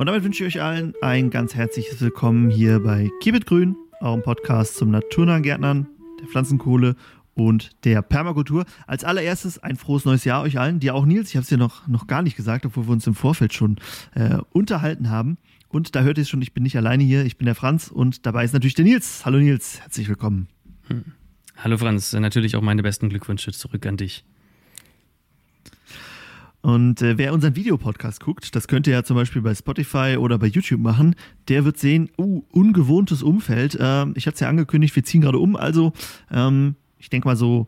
Und damit wünsche ich euch allen ein ganz herzliches Willkommen hier bei Keep It Grün, eurem Podcast zum naturnahen Gärtnern, der Pflanzenkohle und der Permakultur. Als allererstes ein frohes neues Jahr euch allen, dir auch Nils, ich habe es dir noch, noch gar nicht gesagt, obwohl wir uns im Vorfeld schon äh, unterhalten haben. Und da hört ihr es schon, ich bin nicht alleine hier, ich bin der Franz und dabei ist natürlich der Nils. Hallo Nils, herzlich willkommen. Hm. Hallo Franz, natürlich auch meine besten Glückwünsche zurück an dich. Und äh, wer unseren Videopodcast guckt, das könnt ihr ja zum Beispiel bei Spotify oder bei YouTube machen, der wird sehen, uh, ungewohntes Umfeld. Ähm, ich hatte es ja angekündigt, wir ziehen gerade um, also ähm, ich denke mal so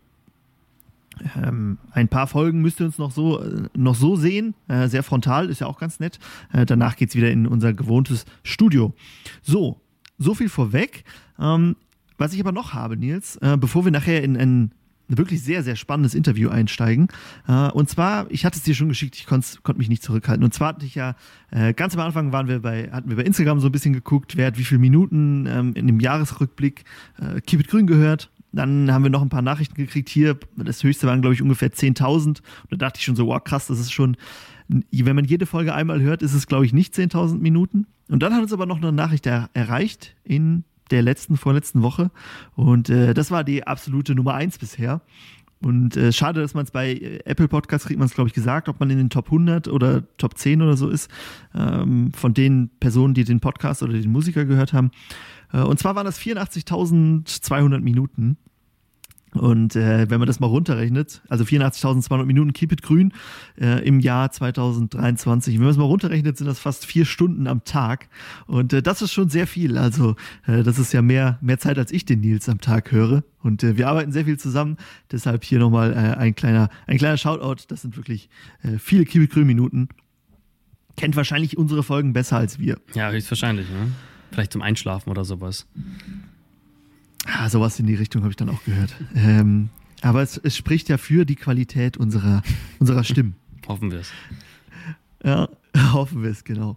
ähm, ein paar Folgen müsst ihr uns noch so, äh, noch so sehen. Äh, sehr frontal, ist ja auch ganz nett. Äh, danach geht es wieder in unser gewohntes Studio. So, so viel vorweg. Ähm, was ich aber noch habe, Nils, äh, bevor wir nachher in ein wirklich sehr, sehr spannendes Interview einsteigen. Äh, und zwar, ich hatte es dir schon geschickt, ich konnte konnt mich nicht zurückhalten. Und zwar hatte ich ja, äh, ganz am Anfang waren wir bei, hatten wir bei Instagram so ein bisschen geguckt, wer hat wie viele Minuten ähm, in dem Jahresrückblick äh, Keep It Grün gehört. Dann haben wir noch ein paar Nachrichten gekriegt. Hier, das höchste waren, glaube ich, ungefähr 10.000. Und da dachte ich schon so, wow, krass, das ist schon, wenn man jede Folge einmal hört, ist es, glaube ich, nicht 10.000 Minuten. Und dann hat uns aber noch eine Nachricht er erreicht in der letzten, vorletzten Woche. Und äh, das war die absolute Nummer eins bisher. Und äh, schade, dass man es bei äh, Apple Podcasts kriegt man es, glaube ich, gesagt, ob man in den Top 100 oder Top 10 oder so ist, ähm, von den Personen, die den Podcast oder den Musiker gehört haben. Äh, und zwar waren das 84.200 Minuten. Und äh, wenn man das mal runterrechnet, also 84.200 Minuten Keep It Grün äh, im Jahr 2023, wenn man es mal runterrechnet, sind das fast vier Stunden am Tag. Und äh, das ist schon sehr viel. Also äh, das ist ja mehr, mehr Zeit, als ich den Nils am Tag höre. Und äh, wir arbeiten sehr viel zusammen. Deshalb hier nochmal äh, ein, kleiner, ein kleiner Shoutout. Das sind wirklich äh, viele Keep It Grün Minuten. Kennt wahrscheinlich unsere Folgen besser als wir. Ja, höchstwahrscheinlich. Ne? Vielleicht zum Einschlafen oder sowas. Ah, sowas in die Richtung habe ich dann auch gehört. Ähm, aber es, es, spricht ja für die Qualität unserer, unserer Stimmen. hoffen wir es. Ja, hoffen wir es, genau.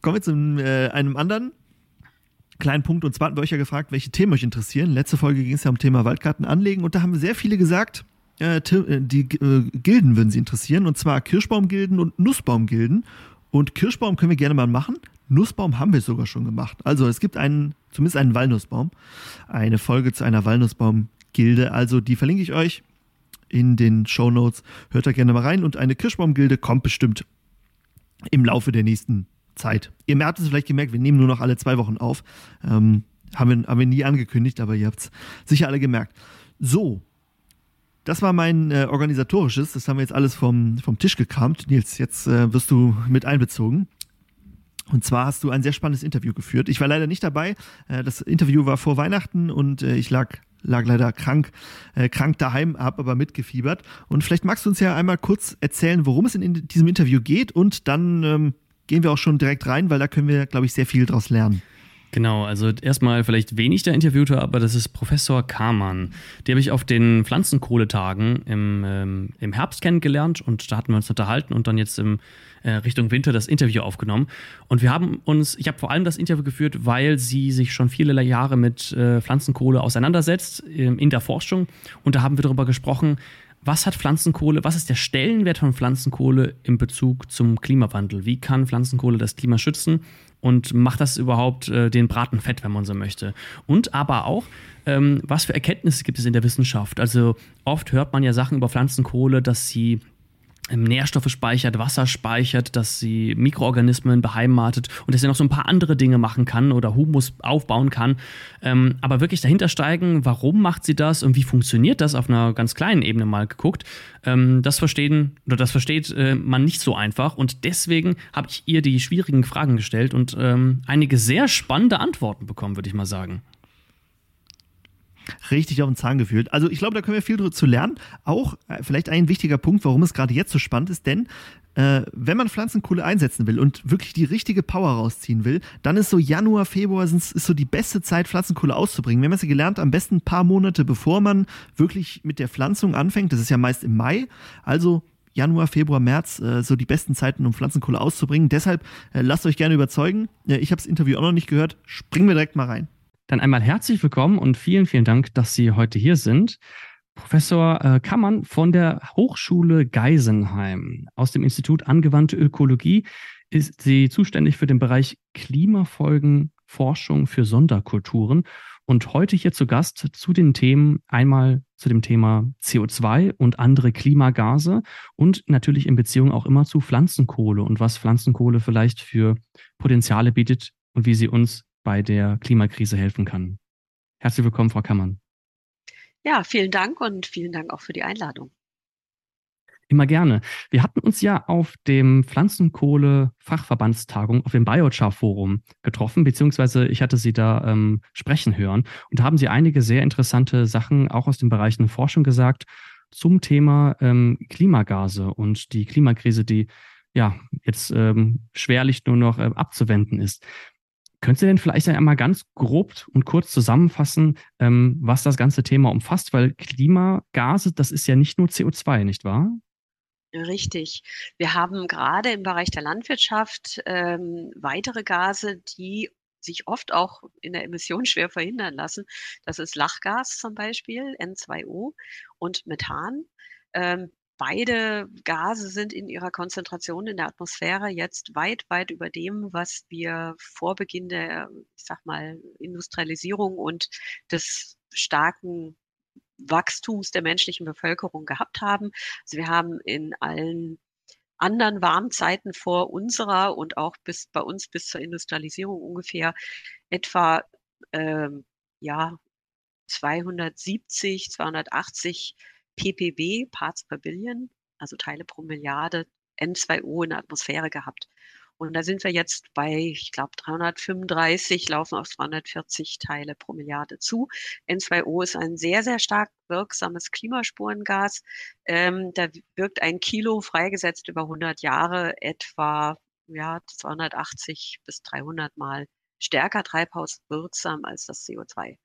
Kommen wir zu äh, einem anderen kleinen Punkt. Und zwar hatten wir euch ja gefragt, welche Themen euch interessieren. Letzte Folge ging es ja um Thema Waldgarten anlegen und da haben sehr viele gesagt, äh, äh die äh, Gilden würden sie interessieren. Und zwar Kirschbaumgilden und Nussbaumgilden. Und Kirschbaum können wir gerne mal machen. Nussbaum haben wir sogar schon gemacht. Also es gibt einen, zumindest einen Walnussbaum, eine Folge zu einer Walnussbaumgilde. Also die verlinke ich euch in den Show Notes. Hört da gerne mal rein. Und eine Kirschbaumgilde kommt bestimmt im Laufe der nächsten Zeit. Ihr habt es vielleicht gemerkt, wir nehmen nur noch alle zwei Wochen auf. Ähm, haben, wir, haben wir nie angekündigt, aber ihr habt es sicher alle gemerkt. So, das war mein äh, organisatorisches. Das haben wir jetzt alles vom, vom Tisch gekramt. Nils, jetzt äh, wirst du mit einbezogen. Und zwar hast du ein sehr spannendes Interview geführt. Ich war leider nicht dabei. Äh, das Interview war vor Weihnachten und äh, ich lag lag leider krank, äh, krank daheim, habe aber mitgefiebert. Und vielleicht magst du uns ja einmal kurz erzählen, worum es in diesem Interview geht und dann ähm, gehen wir auch schon direkt rein, weil da können wir, glaube ich, sehr viel draus lernen. Genau, also erstmal vielleicht wenig der Interviewte, aber das ist Professor Kamann. Die habe ich auf den Pflanzenkohletagen im, ähm, im Herbst kennengelernt und da hatten wir uns unterhalten und dann jetzt im äh, Richtung Winter das Interview aufgenommen. Und wir haben uns, ich habe vor allem das Interview geführt, weil sie sich schon viele Jahre mit äh, Pflanzenkohle auseinandersetzt äh, in der Forschung. Und da haben wir darüber gesprochen, was hat Pflanzenkohle, was ist der Stellenwert von Pflanzenkohle im Bezug zum Klimawandel? Wie kann Pflanzenkohle das Klima schützen? Und macht das überhaupt äh, den Braten fett, wenn man so möchte? Und aber auch, ähm, was für Erkenntnisse gibt es in der Wissenschaft? Also oft hört man ja Sachen über Pflanzenkohle, dass sie Nährstoffe speichert, Wasser speichert, dass sie Mikroorganismen beheimatet und dass sie noch so ein paar andere Dinge machen kann oder Humus aufbauen kann. Ähm, aber wirklich dahinter steigen, warum macht sie das und wie funktioniert das auf einer ganz kleinen Ebene mal geguckt, ähm, das verstehen oder das versteht äh, man nicht so einfach. Und deswegen habe ich ihr die schwierigen Fragen gestellt und ähm, einige sehr spannende Antworten bekommen, würde ich mal sagen richtig auf den Zahn gefühlt. Also ich glaube, da können wir viel zu lernen. Auch äh, vielleicht ein wichtiger Punkt, warum es gerade jetzt so spannend ist, denn äh, wenn man Pflanzenkohle einsetzen will und wirklich die richtige Power rausziehen will, dann ist so Januar, Februar ist so die beste Zeit, Pflanzenkohle auszubringen. Wir haben es ja gelernt, am besten ein paar Monate bevor man wirklich mit der Pflanzung anfängt. Das ist ja meist im Mai. Also Januar, Februar, März äh, so die besten Zeiten, um Pflanzenkohle auszubringen. Deshalb äh, lasst euch gerne überzeugen. Äh, ich habe das Interview auch noch nicht gehört. Springen wir direkt mal rein. Dann einmal herzlich willkommen und vielen, vielen Dank, dass Sie heute hier sind. Professor äh, Kammern von der Hochschule Geisenheim aus dem Institut Angewandte Ökologie ist sie zuständig für den Bereich Klimafolgenforschung für Sonderkulturen und heute hier zu Gast zu den Themen einmal zu dem Thema CO2 und andere Klimagase und natürlich in Beziehung auch immer zu Pflanzenkohle und was Pflanzenkohle vielleicht für Potenziale bietet und wie sie uns bei der Klimakrise helfen kann. Herzlich willkommen, Frau Kammern. Ja, vielen Dank und vielen Dank auch für die Einladung. Immer gerne. Wir hatten uns ja auf dem Pflanzenkohle-Fachverbandstagung auf dem Biochar-Forum getroffen, beziehungsweise ich hatte Sie da ähm, sprechen hören. Und da haben Sie einige sehr interessante Sachen auch aus den Bereichen Forschung gesagt zum Thema ähm, Klimagase und die Klimakrise, die ja jetzt ähm, schwerlich nur noch äh, abzuwenden ist. Können Sie denn vielleicht einmal ganz grob und kurz zusammenfassen, ähm, was das ganze Thema umfasst? Weil Klimagase, das ist ja nicht nur CO2, nicht wahr? Richtig. Wir haben gerade im Bereich der Landwirtschaft ähm, weitere Gase, die sich oft auch in der Emission schwer verhindern lassen. Das ist Lachgas zum Beispiel, N2O und Methan. Ähm, beide Gase sind in ihrer Konzentration in der Atmosphäre jetzt weit, weit über dem, was wir vor Beginn der, ich sag mal, Industrialisierung und des starken Wachstums der menschlichen Bevölkerung gehabt haben. Also wir haben in allen anderen Warmzeiten vor unserer und auch bis bei uns bis zur Industrialisierung ungefähr etwa ähm, ja 270, 280 ppb, Parts per Billion, also Teile pro Milliarde N2O in der Atmosphäre gehabt. Und da sind wir jetzt bei, ich glaube, 335, laufen auf 240 Teile pro Milliarde zu. N2O ist ein sehr, sehr stark wirksames Klimaspurengas. Ähm, da wirkt ein Kilo freigesetzt über 100 Jahre etwa ja, 280 bis 300 Mal stärker treibhauswirksam als das CO2.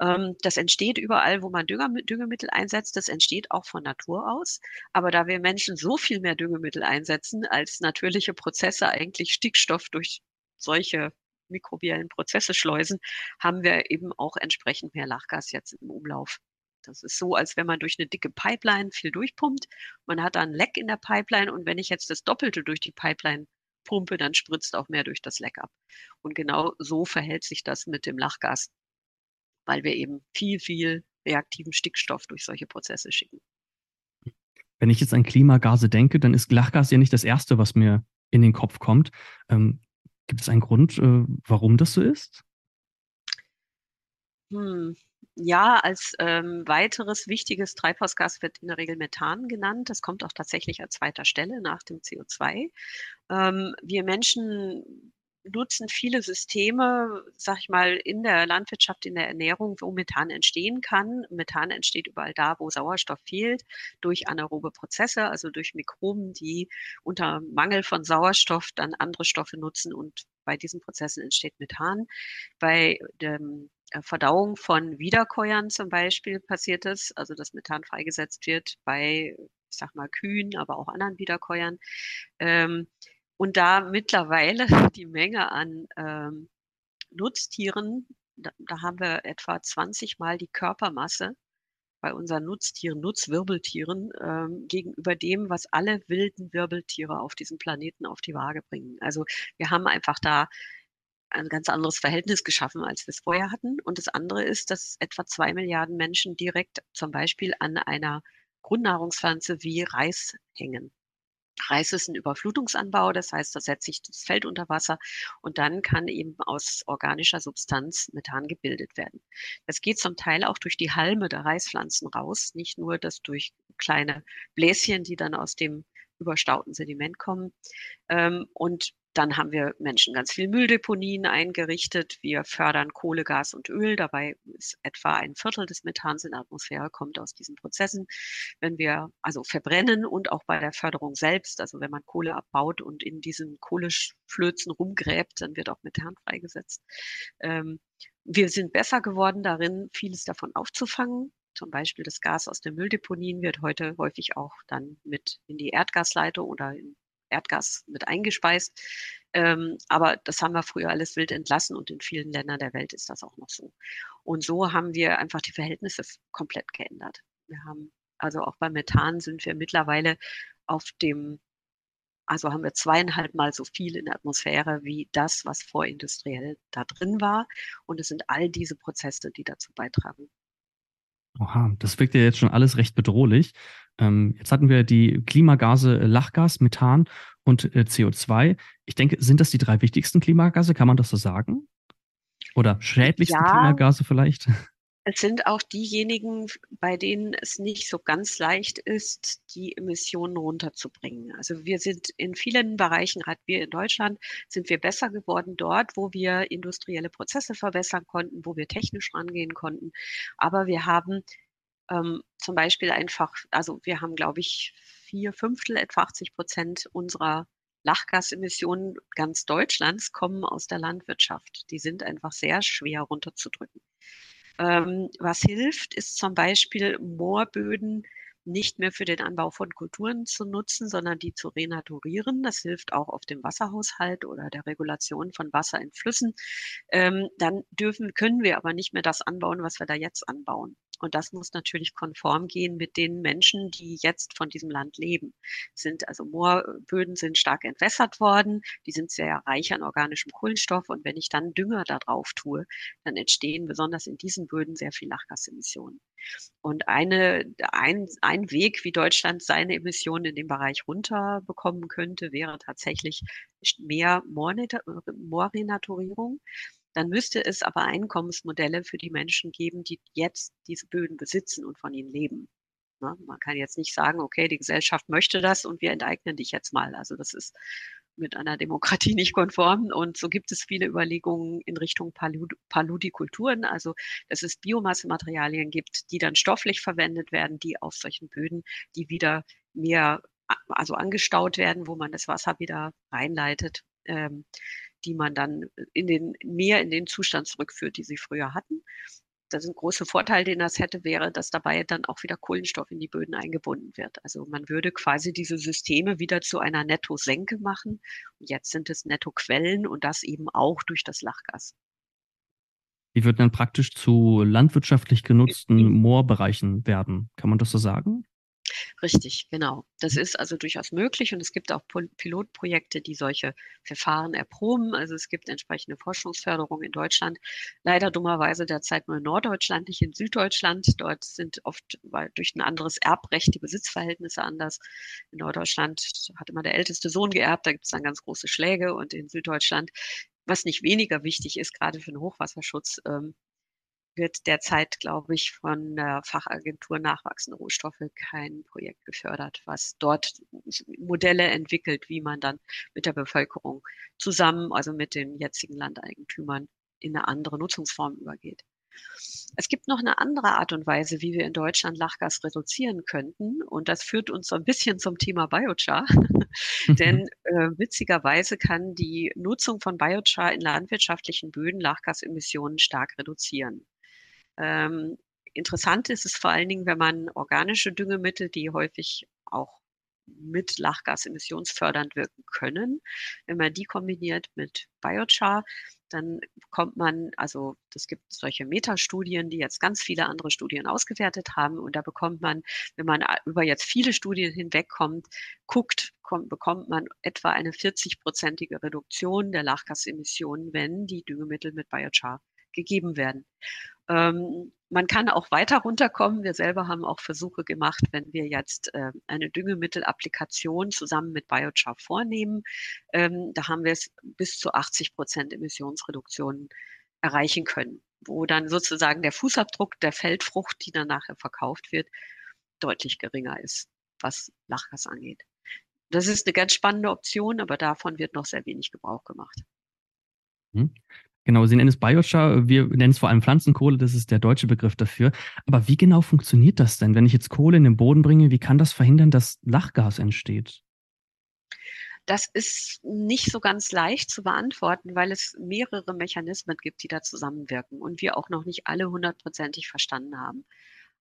Ähm, das entsteht überall, wo man Düngemittel einsetzt. Das entsteht auch von Natur aus. Aber da wir Menschen so viel mehr Düngemittel einsetzen, als natürliche Prozesse eigentlich Stickstoff durch solche mikrobiellen Prozesse schleusen, haben wir eben auch entsprechend mehr Lachgas jetzt im Umlauf. Das ist so, als wenn man durch eine dicke Pipeline viel durchpumpt. Man hat da ein Leck in der Pipeline und wenn ich jetzt das Doppelte durch die Pipeline pumpe, dann spritzt auch mehr durch das Leck ab. Und genau so verhält sich das mit dem Lachgas weil wir eben viel, viel reaktiven Stickstoff durch solche Prozesse schicken. Wenn ich jetzt an Klimagase denke, dann ist Lachgas ja nicht das Erste, was mir in den Kopf kommt. Ähm, gibt es einen Grund, äh, warum das so ist? Hm. Ja, als ähm, weiteres wichtiges Treibhausgas wird in der Regel Methan genannt. Das kommt auch tatsächlich an zweiter Stelle nach dem CO2. Ähm, wir Menschen nutzen viele Systeme, sag ich mal, in der Landwirtschaft, in der Ernährung, wo Methan entstehen kann. Methan entsteht überall da, wo Sauerstoff fehlt, durch anaerobe Prozesse, also durch Mikroben, die unter Mangel von Sauerstoff dann andere Stoffe nutzen und bei diesen Prozessen entsteht Methan. Bei der äh, Verdauung von Wiederkäuern zum Beispiel passiert es, also dass Methan freigesetzt wird bei, ich sag mal, Kühen, aber auch anderen Wiederkäuern. Ähm, und da mittlerweile die Menge an ähm, Nutztieren, da, da haben wir etwa 20 Mal die Körpermasse bei unseren Nutztieren, Nutzwirbeltieren, ähm, gegenüber dem, was alle wilden Wirbeltiere auf diesem Planeten auf die Waage bringen. Also wir haben einfach da ein ganz anderes Verhältnis geschaffen, als wir es vorher hatten. Und das andere ist, dass etwa zwei Milliarden Menschen direkt zum Beispiel an einer Grundnahrungspflanze wie Reis hängen. Reis ist ein Überflutungsanbau, das heißt, da setzt sich das Feld unter Wasser und dann kann eben aus organischer Substanz Methan gebildet werden. Das geht zum Teil auch durch die Halme der Reispflanzen raus, nicht nur das durch kleine Bläschen, die dann aus dem überstauten Sediment kommen. Ähm, und dann haben wir Menschen ganz viel Mülldeponien eingerichtet. Wir fördern Kohle, Gas und Öl. Dabei ist etwa ein Viertel des Methans in der Atmosphäre kommt aus diesen Prozessen. Wenn wir also verbrennen und auch bei der Förderung selbst, also wenn man Kohle abbaut und in diesen Kohleflözen rumgräbt, dann wird auch Methan freigesetzt. Ähm, wir sind besser geworden darin, vieles davon aufzufangen. Zum Beispiel das Gas aus den Mülldeponien wird heute häufig auch dann mit in die Erdgasleitung oder in Erdgas mit eingespeist. Ähm, aber das haben wir früher alles wild entlassen und in vielen Ländern der Welt ist das auch noch so. Und so haben wir einfach die Verhältnisse komplett geändert. Wir haben also auch bei Methan sind wir mittlerweile auf dem also haben wir zweieinhalb Mal so viel in der Atmosphäre wie das, was vorindustriell da drin war. Und es sind all diese Prozesse, die dazu beitragen. Oha, das wirkt ja jetzt schon alles recht bedrohlich. Ähm, jetzt hatten wir die Klimagase äh, Lachgas, Methan und äh, CO2. Ich denke, sind das die drei wichtigsten Klimagase? Kann man das so sagen? Oder schädlichsten ja, Klimagase vielleicht? Es sind auch diejenigen, bei denen es nicht so ganz leicht ist, die Emissionen runterzubringen. Also wir sind in vielen Bereichen, gerade wir in Deutschland, sind wir besser geworden dort, wo wir industrielle Prozesse verbessern konnten, wo wir technisch rangehen konnten. Aber wir haben ähm, zum Beispiel einfach, also wir haben, glaube ich, vier Fünftel, etwa 80 Prozent unserer Lachgasemissionen ganz Deutschlands kommen aus der Landwirtschaft. Die sind einfach sehr schwer runterzudrücken. Ähm, was hilft, ist zum Beispiel Moorböden nicht mehr für den Anbau von Kulturen zu nutzen, sondern die zu renaturieren. Das hilft auch auf dem Wasserhaushalt oder der Regulation von Wasser in Flüssen. Ähm, dann dürfen, können wir aber nicht mehr das anbauen, was wir da jetzt anbauen. Und das muss natürlich konform gehen mit den Menschen, die jetzt von diesem Land leben. Sind also Moorböden sind stark entwässert worden, die sind sehr reich an organischem Kohlenstoff und wenn ich dann Dünger da drauf tue, dann entstehen besonders in diesen Böden sehr viel Lachgasemissionen. Und eine, ein, ein Weg, wie Deutschland seine Emissionen in dem Bereich runterbekommen könnte, wäre tatsächlich mehr Moorrenaturierung. Dann müsste es aber Einkommensmodelle für die Menschen geben, die jetzt diese Böden besitzen und von ihnen leben. Ne? Man kann jetzt nicht sagen, okay, die Gesellschaft möchte das und wir enteignen dich jetzt mal. Also das ist mit einer Demokratie nicht konform. Und so gibt es viele Überlegungen in Richtung Palud Paludikulturen, also dass es Biomassematerialien gibt, die dann stofflich verwendet werden, die auf solchen Böden, die wieder mehr, also angestaut werden, wo man das Wasser wieder reinleitet. Ähm, die man dann in den, mehr in den Zustand zurückführt, die sie früher hatten. Das ist ein großer Vorteil, den das hätte, wäre, dass dabei dann auch wieder Kohlenstoff in die Böden eingebunden wird. Also man würde quasi diese Systeme wieder zu einer Nettosenke machen. Und jetzt sind es Nettoquellen und das eben auch durch das Lachgas. Die würden dann praktisch zu landwirtschaftlich genutzten Moorbereichen werden. Kann man das so sagen? Richtig, genau. Das mhm. ist also durchaus möglich und es gibt auch Pilotprojekte, die solche Verfahren erproben. Also es gibt entsprechende Forschungsförderung in Deutschland. Leider dummerweise derzeit nur in Norddeutschland, nicht in Süddeutschland. Dort sind oft weil durch ein anderes Erbrecht die Besitzverhältnisse anders. In Norddeutschland hat immer der älteste Sohn geerbt, da gibt es dann ganz große Schläge und in Süddeutschland was nicht weniger wichtig ist, gerade für den Hochwasserschutz, ähm, wird derzeit, glaube ich, von der Fachagentur Nachwachsende Rohstoffe kein Projekt gefördert, was dort Modelle entwickelt, wie man dann mit der Bevölkerung zusammen, also mit den jetzigen Landeigentümern, in eine andere Nutzungsform übergeht. Es gibt noch eine andere Art und Weise, wie wir in Deutschland Lachgas reduzieren könnten. Und das führt uns so ein bisschen zum Thema Biochar. Denn äh, witzigerweise kann die Nutzung von Biochar in landwirtschaftlichen Böden Lachgasemissionen stark reduzieren. Ähm, interessant ist es vor allen Dingen, wenn man organische Düngemittel, die häufig auch mit Lachgas emissionsfördernd wirken können. Wenn man die kombiniert mit Biochar, dann bekommt man, also es gibt solche Metastudien, die jetzt ganz viele andere Studien ausgewertet haben und da bekommt man, wenn man über jetzt viele Studien hinwegkommt, guckt, kommt, bekommt man etwa eine 40-prozentige Reduktion der Lachgasemissionen, wenn die Düngemittel mit Biochar gegeben werden. Ähm, man kann auch weiter runterkommen. Wir selber haben auch Versuche gemacht, wenn wir jetzt äh, eine Düngemittelapplikation zusammen mit Biochar vornehmen. Ähm, da haben wir es bis zu 80 Prozent Emissionsreduktion erreichen können, wo dann sozusagen der Fußabdruck der Feldfrucht, die dann nachher verkauft wird, deutlich geringer ist, was Lachgas angeht. Das ist eine ganz spannende Option, aber davon wird noch sehr wenig Gebrauch gemacht. Hm. Genau, Sie nennen es Biochar, wir nennen es vor allem Pflanzenkohle, das ist der deutsche Begriff dafür. Aber wie genau funktioniert das denn? Wenn ich jetzt Kohle in den Boden bringe, wie kann das verhindern, dass Lachgas entsteht? Das ist nicht so ganz leicht zu beantworten, weil es mehrere Mechanismen gibt, die da zusammenwirken und wir auch noch nicht alle hundertprozentig verstanden haben.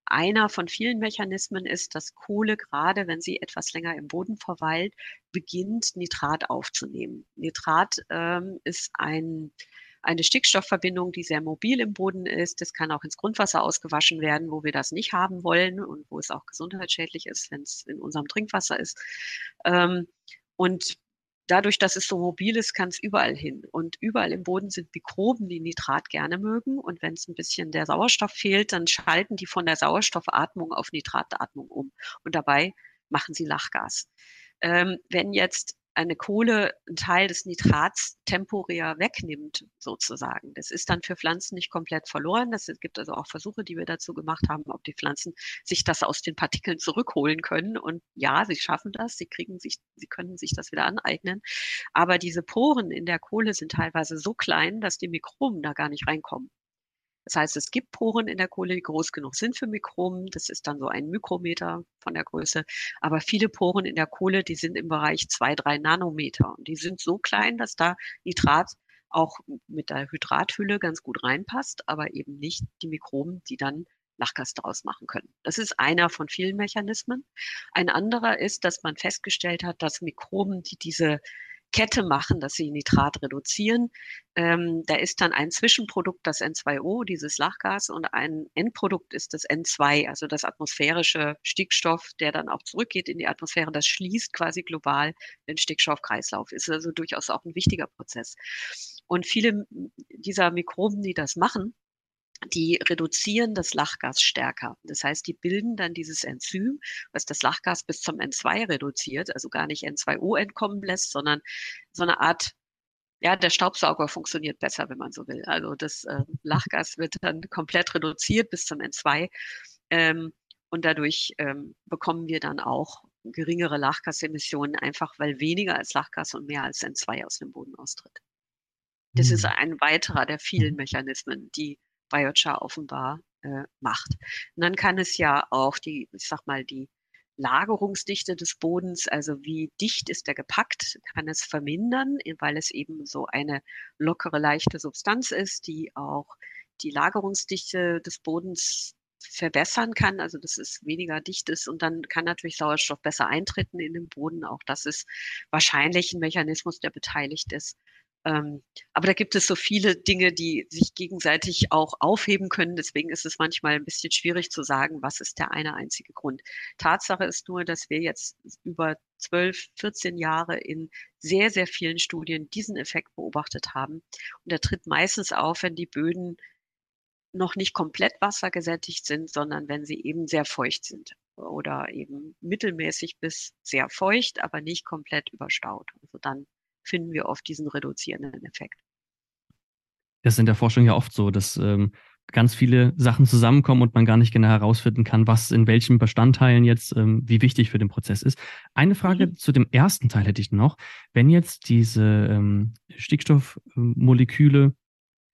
Einer von vielen Mechanismen ist, dass Kohle, gerade wenn sie etwas länger im Boden verweilt, beginnt, Nitrat aufzunehmen. Nitrat ähm, ist ein eine Stickstoffverbindung, die sehr mobil im Boden ist. Das kann auch ins Grundwasser ausgewaschen werden, wo wir das nicht haben wollen und wo es auch gesundheitsschädlich ist, wenn es in unserem Trinkwasser ist. Ähm, und dadurch, dass es so mobil ist, kann es überall hin. Und überall im Boden sind Mikroben, die Nitrat gerne mögen. Und wenn es ein bisschen der Sauerstoff fehlt, dann schalten die von der Sauerstoffatmung auf Nitratatmung um. Und dabei machen sie Lachgas. Ähm, wenn jetzt eine Kohle einen Teil des Nitrats temporär wegnimmt, sozusagen. Das ist dann für Pflanzen nicht komplett verloren. Das gibt also auch Versuche, die wir dazu gemacht haben, ob die Pflanzen sich das aus den Partikeln zurückholen können. Und ja, sie schaffen das. Sie kriegen sich, sie können sich das wieder aneignen. Aber diese Poren in der Kohle sind teilweise so klein, dass die Mikroben da gar nicht reinkommen. Das heißt, es gibt Poren in der Kohle, die groß genug sind für Mikroben. Das ist dann so ein Mikrometer von der Größe. Aber viele Poren in der Kohle, die sind im Bereich zwei, drei Nanometer. Und die sind so klein, dass da Nitrat auch mit der Hydrathülle ganz gut reinpasst, aber eben nicht die Mikroben, die dann Lachgas daraus machen können. Das ist einer von vielen Mechanismen. Ein anderer ist, dass man festgestellt hat, dass Mikroben, die diese Kette machen, dass sie Nitrat reduzieren. Ähm, da ist dann ein Zwischenprodukt das N2O, dieses Lachgas, und ein Endprodukt ist das N2, also das atmosphärische Stickstoff, der dann auch zurückgeht in die Atmosphäre. Das schließt quasi global den Stickstoffkreislauf. Ist also durchaus auch ein wichtiger Prozess. Und viele dieser Mikroben, die das machen, die reduzieren das Lachgas stärker. Das heißt, die bilden dann dieses Enzym, was das Lachgas bis zum N2 reduziert, also gar nicht N2O entkommen lässt, sondern so eine Art, ja, der Staubsauger funktioniert besser, wenn man so will. Also das äh, Lachgas wird dann komplett reduziert bis zum N2 ähm, und dadurch ähm, bekommen wir dann auch geringere Lachgasemissionen, einfach weil weniger als Lachgas und mehr als N2 aus dem Boden austritt. Das ist hm. ein weiterer der vielen mhm. Mechanismen, die Biochar offenbar äh, macht. Und dann kann es ja auch die, ich sag mal, die Lagerungsdichte des Bodens, also wie dicht ist der gepackt, kann es vermindern, weil es eben so eine lockere, leichte Substanz ist, die auch die Lagerungsdichte des Bodens verbessern kann, also dass es weniger dicht ist und dann kann natürlich Sauerstoff besser eintreten in den Boden. Auch das ist wahrscheinlich ein Mechanismus, der beteiligt ist. Ähm, aber da gibt es so viele Dinge, die sich gegenseitig auch aufheben können. Deswegen ist es manchmal ein bisschen schwierig zu sagen, was ist der eine einzige Grund. Tatsache ist nur, dass wir jetzt über 12, 14 Jahre in sehr, sehr vielen Studien diesen Effekt beobachtet haben. Und er tritt meistens auf, wenn die Böden noch nicht komplett wassergesättigt sind, sondern wenn sie eben sehr feucht sind oder eben mittelmäßig bis sehr feucht, aber nicht komplett überstaut. Also dann finden wir oft diesen reduzierenden Effekt. Das ist in der Forschung ja oft so, dass ähm, ganz viele Sachen zusammenkommen und man gar nicht genau herausfinden kann, was in welchen Bestandteilen jetzt ähm, wie wichtig für den Prozess ist. Eine Frage mhm. zu dem ersten Teil hätte ich noch. Wenn jetzt diese ähm, Stickstoffmoleküle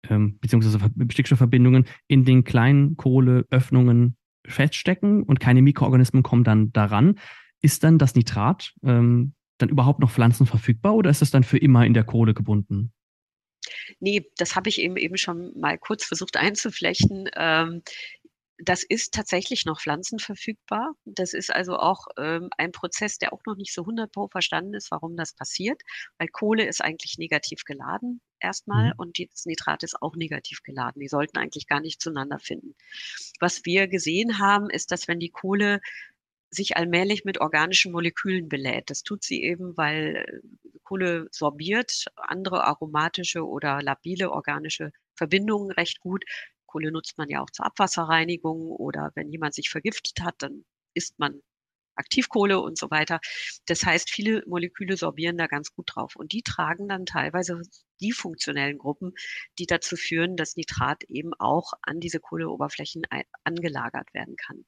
ähm, beziehungsweise Stickstoffverbindungen in den kleinen Kohleöffnungen feststecken und keine Mikroorganismen kommen dann daran, ist dann das Nitrat ähm, dann überhaupt noch Pflanzen verfügbar oder ist es dann für immer in der Kohle gebunden? Nee, das habe ich eben eben schon mal kurz versucht einzuflechten. Ähm, das ist tatsächlich noch pflanzenverfügbar. Das ist also auch ähm, ein Prozess, der auch noch nicht so 100 pro verstanden ist, warum das passiert, weil Kohle ist eigentlich negativ geladen erstmal mhm. und das Nitrat ist auch negativ geladen. Die sollten eigentlich gar nicht zueinander finden. Was wir gesehen haben, ist, dass wenn die Kohle sich allmählich mit organischen Molekülen belädt. Das tut sie eben, weil äh, Kohle sorbiert andere aromatische oder labile organische Verbindungen recht gut. Kohle nutzt man ja auch zur Abwasserreinigung oder wenn jemand sich vergiftet hat, dann isst man Aktivkohle und so weiter. Das heißt, viele Moleküle sorbieren da ganz gut drauf und die tragen dann teilweise die funktionellen Gruppen, die dazu führen, dass Nitrat eben auch an diese Kohleoberflächen angelagert werden kann.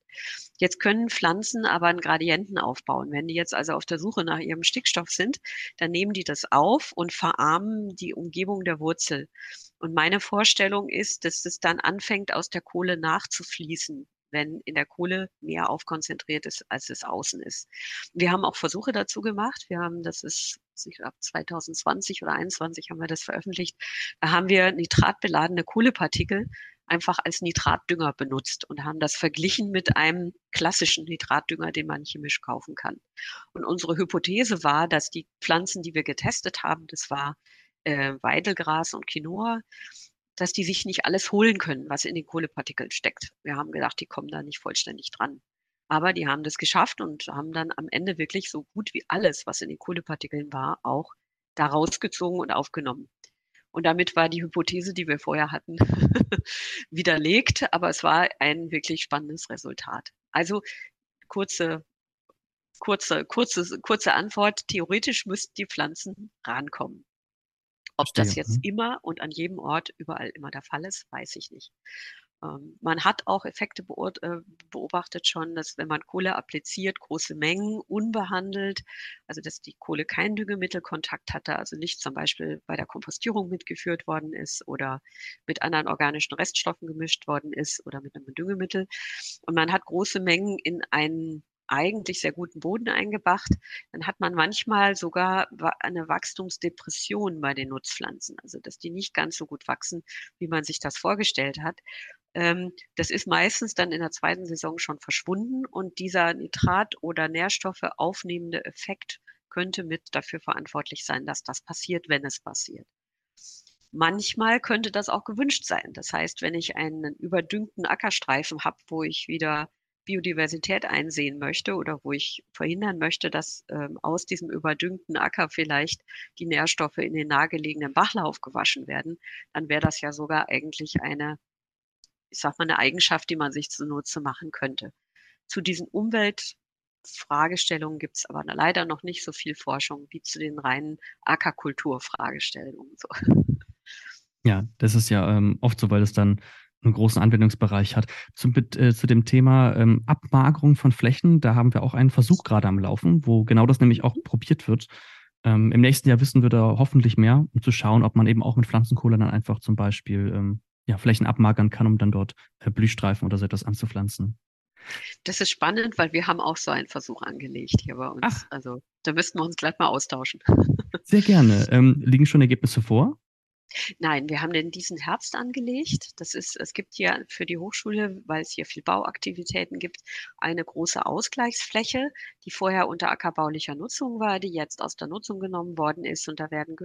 Jetzt können Pflanzen aber einen Gradienten aufbauen. Wenn die jetzt also auf der Suche nach ihrem Stickstoff sind, dann nehmen die das auf und verarmen die Umgebung der Wurzel. Und meine Vorstellung ist, dass es dann anfängt, aus der Kohle nachzufließen wenn in der Kohle mehr aufkonzentriert ist, als es außen ist. Wir haben auch Versuche dazu gemacht. Wir haben, das ist, ich glaube, 2020 oder 2021 haben wir das veröffentlicht. Da haben wir nitratbeladene Kohlepartikel einfach als Nitratdünger benutzt und haben das verglichen mit einem klassischen Nitratdünger, den man chemisch kaufen kann. Und unsere Hypothese war, dass die Pflanzen, die wir getestet haben, das war äh, Weidelgras und Quinoa, dass die sich nicht alles holen können, was in den Kohlepartikeln steckt. Wir haben gedacht, die kommen da nicht vollständig dran. Aber die haben das geschafft und haben dann am Ende wirklich so gut wie alles, was in den Kohlepartikeln war, auch da rausgezogen und aufgenommen. Und damit war die Hypothese, die wir vorher hatten, widerlegt. Aber es war ein wirklich spannendes Resultat. Also kurze, kurze, kurze, kurze Antwort. Theoretisch müssten die Pflanzen rankommen. Ob das jetzt mhm. immer und an jedem Ort überall immer der Fall ist, weiß ich nicht. Ähm, man hat auch Effekte äh, beobachtet schon, dass wenn man Kohle appliziert, große Mengen unbehandelt, also dass die Kohle keinen Düngemittelkontakt hatte, also nicht zum Beispiel bei der Kompostierung mitgeführt worden ist oder mit anderen organischen Reststoffen gemischt worden ist oder mit einem Düngemittel. Und man hat große Mengen in einen eigentlich sehr guten Boden eingebracht, dann hat man manchmal sogar eine Wachstumsdepression bei den Nutzpflanzen, also dass die nicht ganz so gut wachsen, wie man sich das vorgestellt hat. Ähm, das ist meistens dann in der zweiten Saison schon verschwunden und dieser Nitrat- oder Nährstoffe aufnehmende Effekt könnte mit dafür verantwortlich sein, dass das passiert, wenn es passiert. Manchmal könnte das auch gewünscht sein. Das heißt, wenn ich einen überdüngten Ackerstreifen habe, wo ich wieder Biodiversität einsehen möchte oder wo ich verhindern möchte, dass ähm, aus diesem überdüngten Acker vielleicht die Nährstoffe in den nahegelegenen Bachlauf gewaschen werden, dann wäre das ja sogar eigentlich eine, ich sag mal, eine Eigenschaft, die man sich zunutze machen könnte. Zu diesen Umweltfragestellungen gibt es aber leider noch nicht so viel Forschung wie zu den reinen Ackerkulturfragestellungen. So. Ja, das ist ja ähm, oft so, weil es dann einen großen Anwendungsbereich hat. Zum, äh, zu dem Thema ähm, Abmagerung von Flächen, da haben wir auch einen Versuch gerade am Laufen, wo genau das nämlich auch probiert wird. Ähm, Im nächsten Jahr wissen wir da hoffentlich mehr, um zu schauen, ob man eben auch mit Pflanzenkohle dann einfach zum Beispiel ähm, ja, Flächen abmagern kann, um dann dort äh, Blühstreifen oder so etwas anzupflanzen. Das ist spannend, weil wir haben auch so einen Versuch angelegt hier bei uns. Ach. Also da müssten wir uns gleich mal austauschen. Sehr gerne. Ähm, liegen schon Ergebnisse vor? Nein, wir haben den diesen Herbst angelegt. Das ist, es gibt hier für die Hochschule, weil es hier viel Bauaktivitäten gibt, eine große Ausgleichsfläche, die vorher unter ackerbaulicher Nutzung war, die jetzt aus der Nutzung genommen worden ist. Und da werden,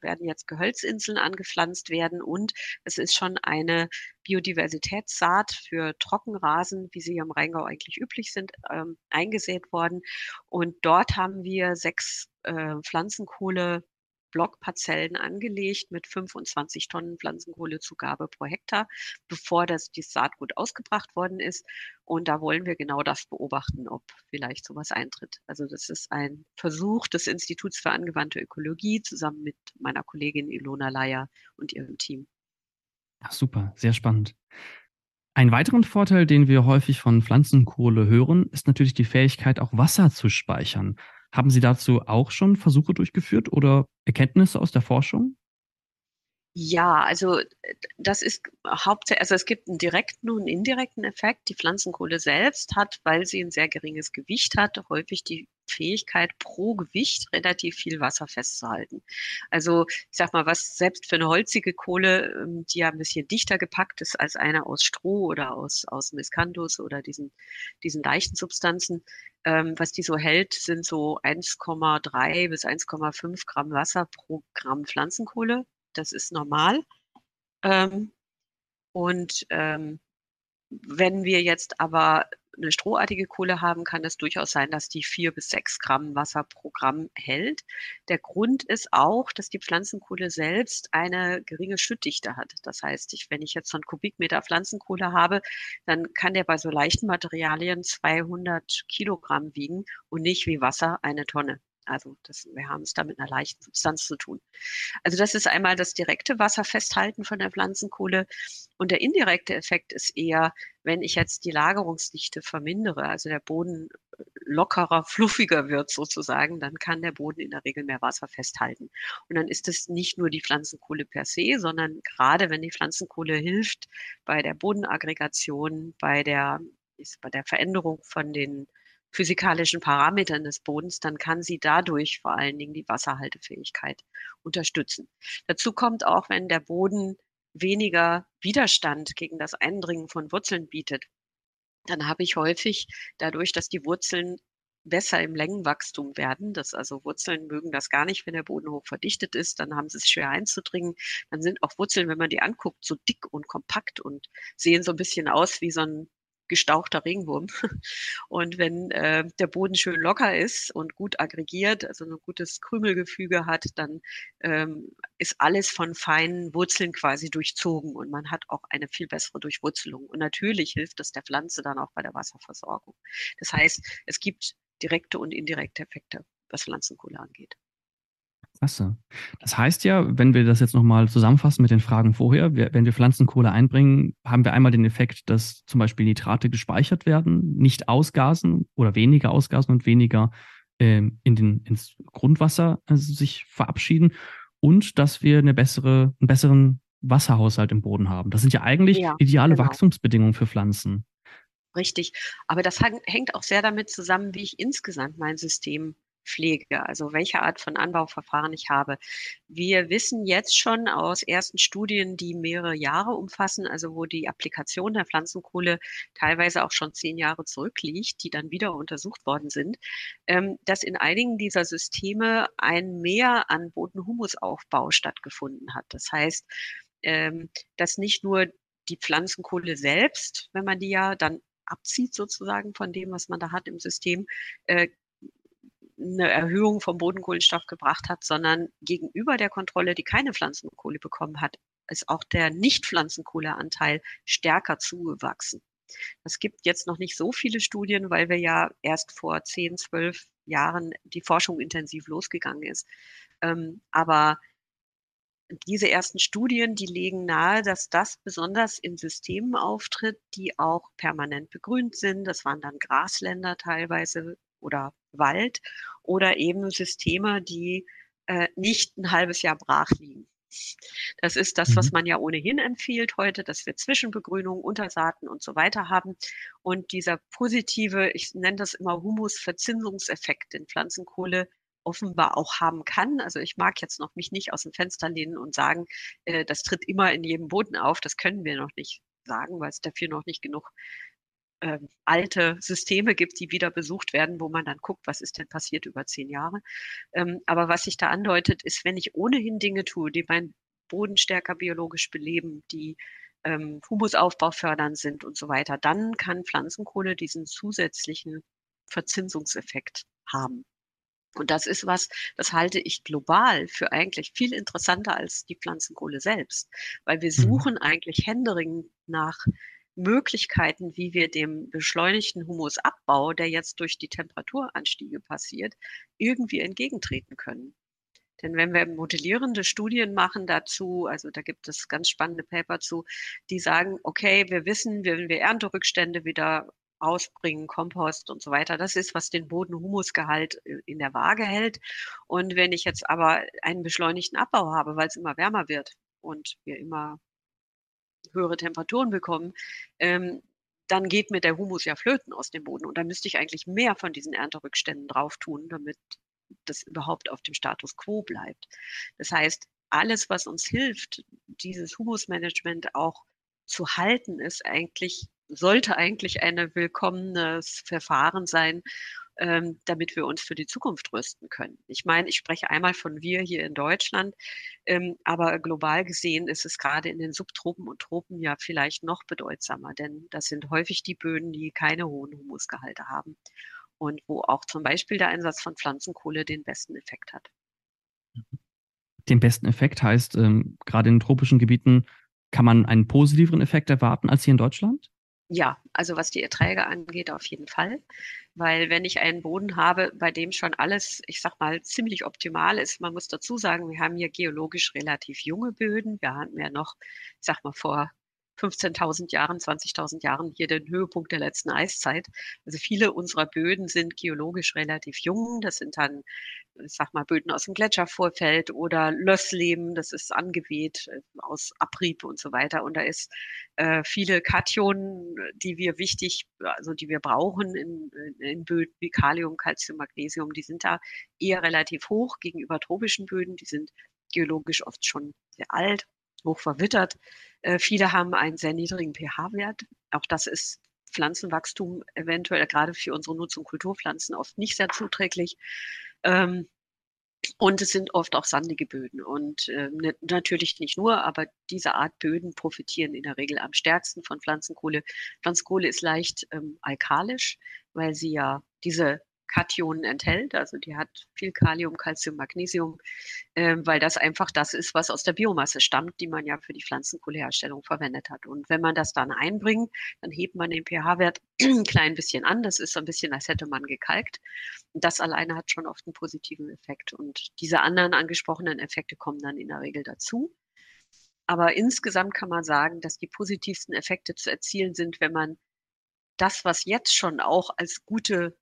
werden jetzt Gehölzinseln angepflanzt werden. Und es ist schon eine Biodiversitätssaat für Trockenrasen, wie sie am Rheingau eigentlich üblich sind, ähm, eingesät worden. Und dort haben wir sechs äh, Pflanzenkohle Blockparzellen angelegt mit 25 Tonnen Pflanzenkohlezugabe pro Hektar, bevor das die Saatgut ausgebracht worden ist. Und da wollen wir genau das beobachten, ob vielleicht sowas eintritt. Also das ist ein Versuch des Instituts für angewandte Ökologie zusammen mit meiner Kollegin Ilona Leier und ihrem Team. Ja, super, sehr spannend. Ein weiteren Vorteil, den wir häufig von Pflanzenkohle hören, ist natürlich die Fähigkeit, auch Wasser zu speichern. Haben Sie dazu auch schon Versuche durchgeführt oder Erkenntnisse aus der Forschung? Ja, also das ist hauptsächlich, also es gibt einen direkten und indirekten Effekt. Die Pflanzenkohle selbst hat, weil sie ein sehr geringes Gewicht hat, häufig die Fähigkeit, pro Gewicht relativ viel Wasser festzuhalten. Also ich sag mal, was selbst für eine holzige Kohle, ähm, die ja ein bisschen dichter gepackt ist als eine aus Stroh oder aus, aus Miscanthus oder diesen, diesen leichten Substanzen, ähm, was die so hält, sind so 1,3 bis 1,5 Gramm Wasser pro Gramm Pflanzenkohle das ist normal. Ähm, und ähm, wenn wir jetzt aber eine strohartige Kohle haben, kann es durchaus sein, dass die vier bis sechs Gramm Wasser pro Gramm hält. Der Grund ist auch, dass die Pflanzenkohle selbst eine geringe Schüttdichte hat. Das heißt, ich, wenn ich jetzt so einen Kubikmeter Pflanzenkohle habe, dann kann der bei so leichten Materialien 200 Kilogramm wiegen und nicht wie Wasser eine Tonne. Also das, wir haben es da mit einer leichten Substanz zu tun. Also das ist einmal das direkte Wasserfesthalten von der Pflanzenkohle. Und der indirekte Effekt ist eher, wenn ich jetzt die Lagerungsdichte vermindere, also der Boden lockerer, fluffiger wird sozusagen, dann kann der Boden in der Regel mehr Wasser festhalten. Und dann ist es nicht nur die Pflanzenkohle per se, sondern gerade wenn die Pflanzenkohle hilft bei der Bodenaggregation, bei der, bei der Veränderung von den physikalischen Parametern des Bodens, dann kann sie dadurch vor allen Dingen die Wasserhaltefähigkeit unterstützen. Dazu kommt auch, wenn der Boden weniger Widerstand gegen das Eindringen von Wurzeln bietet, dann habe ich häufig dadurch, dass die Wurzeln besser im Längenwachstum werden. Das also Wurzeln mögen das gar nicht, wenn der Boden hoch verdichtet ist. Dann haben sie es schwer einzudringen. Dann sind auch Wurzeln, wenn man die anguckt, so dick und kompakt und sehen so ein bisschen aus wie so ein gestauchter Regenwurm. Und wenn äh, der Boden schön locker ist und gut aggregiert, also ein gutes Krümelgefüge hat, dann ähm, ist alles von feinen Wurzeln quasi durchzogen und man hat auch eine viel bessere Durchwurzelung. Und natürlich hilft das der Pflanze dann auch bei der Wasserversorgung. Das heißt, es gibt direkte und indirekte Effekte, was Pflanzenkohle angeht. Klasse. Das heißt ja, wenn wir das jetzt nochmal zusammenfassen mit den Fragen vorher, wir, wenn wir Pflanzenkohle einbringen, haben wir einmal den Effekt, dass zum Beispiel Nitrate gespeichert werden, nicht ausgasen oder weniger ausgasen und weniger ähm, in den, ins Grundwasser also sich verabschieden und dass wir eine bessere, einen besseren Wasserhaushalt im Boden haben. Das sind ja eigentlich ja, ideale genau. Wachstumsbedingungen für Pflanzen. Richtig. Aber das hängt auch sehr damit zusammen, wie ich insgesamt mein System pflege, also welche Art von Anbauverfahren ich habe. Wir wissen jetzt schon aus ersten Studien, die mehrere Jahre umfassen, also wo die Applikation der Pflanzenkohle teilweise auch schon zehn Jahre zurückliegt, die dann wieder untersucht worden sind, ähm, dass in einigen dieser Systeme ein Mehr an Bodenhumusaufbau stattgefunden hat. Das heißt, ähm, dass nicht nur die Pflanzenkohle selbst, wenn man die ja dann abzieht sozusagen von dem, was man da hat im System, äh, eine Erhöhung vom Bodenkohlenstoff gebracht hat, sondern gegenüber der Kontrolle, die keine Pflanzenkohle bekommen hat, ist auch der Nicht-Pflanzenkohleanteil stärker zugewachsen. Es gibt jetzt noch nicht so viele Studien, weil wir ja erst vor 10, 12 Jahren die Forschung intensiv losgegangen ist. Ähm, aber diese ersten Studien, die legen nahe, dass das besonders in Systemen auftritt, die auch permanent begrünt sind. Das waren dann Grasländer teilweise oder Wald oder eben Systeme, die äh, nicht ein halbes Jahr brach liegen. Das ist das, was mhm. man ja ohnehin empfiehlt heute, dass wir Zwischenbegrünung, Untersaaten und so weiter haben. Und dieser positive, ich nenne das immer Humusverzinsungseffekt in Pflanzenkohle offenbar auch haben kann. Also ich mag jetzt noch mich nicht aus dem Fenster lehnen und sagen, äh, das tritt immer in jedem Boden auf. Das können wir noch nicht sagen, weil es dafür noch nicht genug äh, alte Systeme gibt, die wieder besucht werden, wo man dann guckt, was ist denn passiert über zehn Jahre. Ähm, aber was sich da andeutet, ist, wenn ich ohnehin Dinge tue, die meinen Boden stärker biologisch beleben, die ähm, Humusaufbau fördern sind und so weiter, dann kann Pflanzenkohle diesen zusätzlichen Verzinsungseffekt haben. Und das ist was, das halte ich global für eigentlich viel interessanter als die Pflanzenkohle selbst, weil wir mhm. suchen eigentlich händeringend nach Möglichkeiten, wie wir dem beschleunigten Humusabbau, der jetzt durch die Temperaturanstiege passiert, irgendwie entgegentreten können. Denn wenn wir modellierende Studien machen dazu, also da gibt es ganz spannende Paper zu, die sagen, okay, wir wissen, wenn wir Ernterückstände wieder ausbringen, Kompost und so weiter, das ist, was den Bodenhumusgehalt in der Waage hält. Und wenn ich jetzt aber einen beschleunigten Abbau habe, weil es immer wärmer wird und wir immer höhere Temperaturen bekommen, ähm, dann geht mir der Humus ja flöten aus dem Boden. Und dann müsste ich eigentlich mehr von diesen Ernterückständen drauf tun, damit das überhaupt auf dem Status quo bleibt. Das heißt, alles, was uns hilft, dieses Humusmanagement auch zu halten, ist eigentlich, sollte eigentlich ein willkommenes Verfahren sein, ähm, damit wir uns für die Zukunft rüsten können. Ich meine, ich spreche einmal von wir hier in Deutschland, ähm, aber global gesehen ist es gerade in den Subtropen und Tropen ja vielleicht noch bedeutsamer, denn das sind häufig die Böden, die keine hohen Humusgehalte haben und wo auch zum Beispiel der Einsatz von Pflanzenkohle den besten Effekt hat. Den besten Effekt heißt, ähm, gerade in tropischen Gebieten kann man einen positiveren Effekt erwarten als hier in Deutschland? Ja, also was die Erträge angeht, auf jeden Fall. Weil wenn ich einen Boden habe, bei dem schon alles, ich sag mal, ziemlich optimal ist, man muss dazu sagen, wir haben hier geologisch relativ junge Böden. Wir hatten ja noch, ich sag mal, vor 15.000 Jahren, 20.000 Jahren hier den Höhepunkt der letzten Eiszeit. Also viele unserer Böden sind geologisch relativ jung. Das sind dann, ich sag mal, Böden aus dem Gletschervorfeld oder Lössleben. Das ist angeweht äh, aus Abrieb und so weiter. Und da ist äh, viele Kationen, die wir wichtig, also die wir brauchen in, in Böden wie Kalium, Calcium, Magnesium, die sind da eher relativ hoch gegenüber tropischen Böden. Die sind geologisch oft schon sehr alt hoch verwittert. Äh, viele haben einen sehr niedrigen pH-Wert. Auch das ist Pflanzenwachstum eventuell gerade für unsere Nutzung Kulturpflanzen oft nicht sehr zuträglich. Ähm, und es sind oft auch sandige Böden. Und äh, ne, natürlich nicht nur, aber diese Art Böden profitieren in der Regel am stärksten von Pflanzenkohle. Pflanzenkohle ist leicht ähm, alkalisch, weil sie ja diese Kationen enthält. Also die hat viel Kalium, Calcium, Magnesium, äh, weil das einfach das ist, was aus der Biomasse stammt, die man ja für die Pflanzenkohleherstellung verwendet hat. Und wenn man das dann einbringt, dann hebt man den pH-Wert ein klein bisschen an. Das ist so ein bisschen, als hätte man gekalkt. Und das alleine hat schon oft einen positiven Effekt. Und diese anderen angesprochenen Effekte kommen dann in der Regel dazu. Aber insgesamt kann man sagen, dass die positivsten Effekte zu erzielen sind, wenn man das, was jetzt schon auch als gute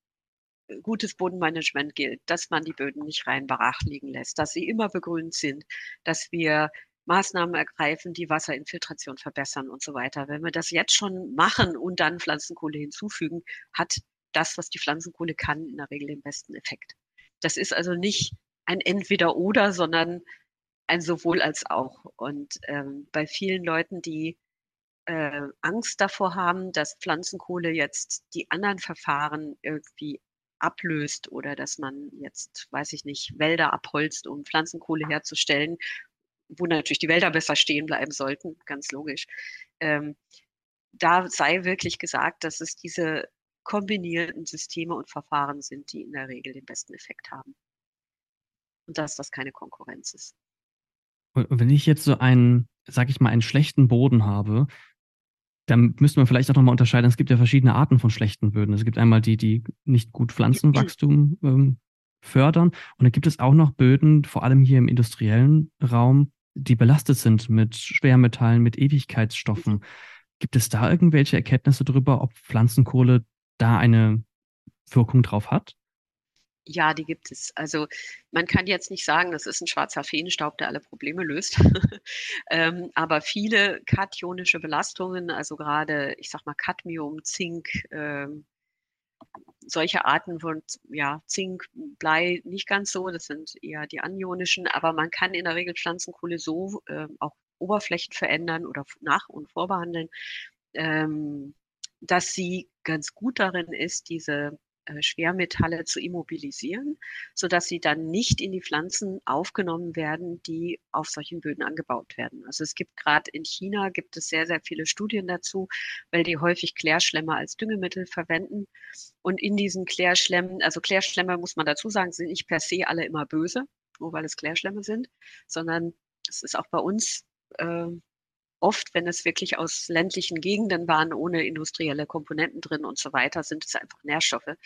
gutes Bodenmanagement gilt, dass man die Böden nicht rein brach liegen lässt, dass sie immer begrünt sind, dass wir Maßnahmen ergreifen, die Wasserinfiltration verbessern und so weiter. Wenn wir das jetzt schon machen und dann Pflanzenkohle hinzufügen, hat das, was die Pflanzenkohle kann, in der Regel den besten Effekt. Das ist also nicht ein Entweder-Oder, sondern ein sowohl als auch. Und ähm, bei vielen Leuten, die äh, Angst davor haben, dass Pflanzenkohle jetzt die anderen Verfahren irgendwie ablöst oder dass man jetzt, weiß ich nicht, Wälder abholzt, um Pflanzenkohle herzustellen, wo natürlich die Wälder besser stehen bleiben sollten, ganz logisch. Ähm, da sei wirklich gesagt, dass es diese kombinierten Systeme und Verfahren sind, die in der Regel den besten Effekt haben. Und dass das keine Konkurrenz ist. Und wenn ich jetzt so einen, sag ich mal, einen schlechten Boden habe, dann müsste man vielleicht auch nochmal unterscheiden. Es gibt ja verschiedene Arten von schlechten Böden. Es gibt einmal die, die nicht gut Pflanzenwachstum ähm, fördern. Und dann gibt es auch noch Böden, vor allem hier im industriellen Raum, die belastet sind mit Schwermetallen, mit Ewigkeitsstoffen. Gibt es da irgendwelche Erkenntnisse darüber, ob Pflanzenkohle da eine Wirkung drauf hat? Ja, die gibt es. Also man kann jetzt nicht sagen, das ist ein schwarzer Feenstaub, der alle Probleme löst. ähm, aber viele kationische Belastungen, also gerade, ich sag mal, Cadmium, Zink, ähm, solche Arten von ja, Zink, Blei nicht ganz so, das sind eher die anionischen, aber man kann in der Regel Pflanzenkohle so äh, auch Oberflächen verändern oder nach- und vorbehandeln, ähm, dass sie ganz gut darin ist, diese Schwermetalle zu immobilisieren, sodass sie dann nicht in die Pflanzen aufgenommen werden, die auf solchen Böden angebaut werden. Also es gibt gerade in China gibt es sehr, sehr viele Studien dazu, weil die häufig Klärschlemmer als Düngemittel verwenden. Und in diesen Klärschlemmen, also Klärschlemmer muss man dazu sagen, sind nicht per se alle immer böse, nur weil es Klärschlemmer sind, sondern es ist auch bei uns äh, oft, wenn es wirklich aus ländlichen Gegenden waren, ohne industrielle Komponenten drin und so weiter, sind es einfach Nährstoffe.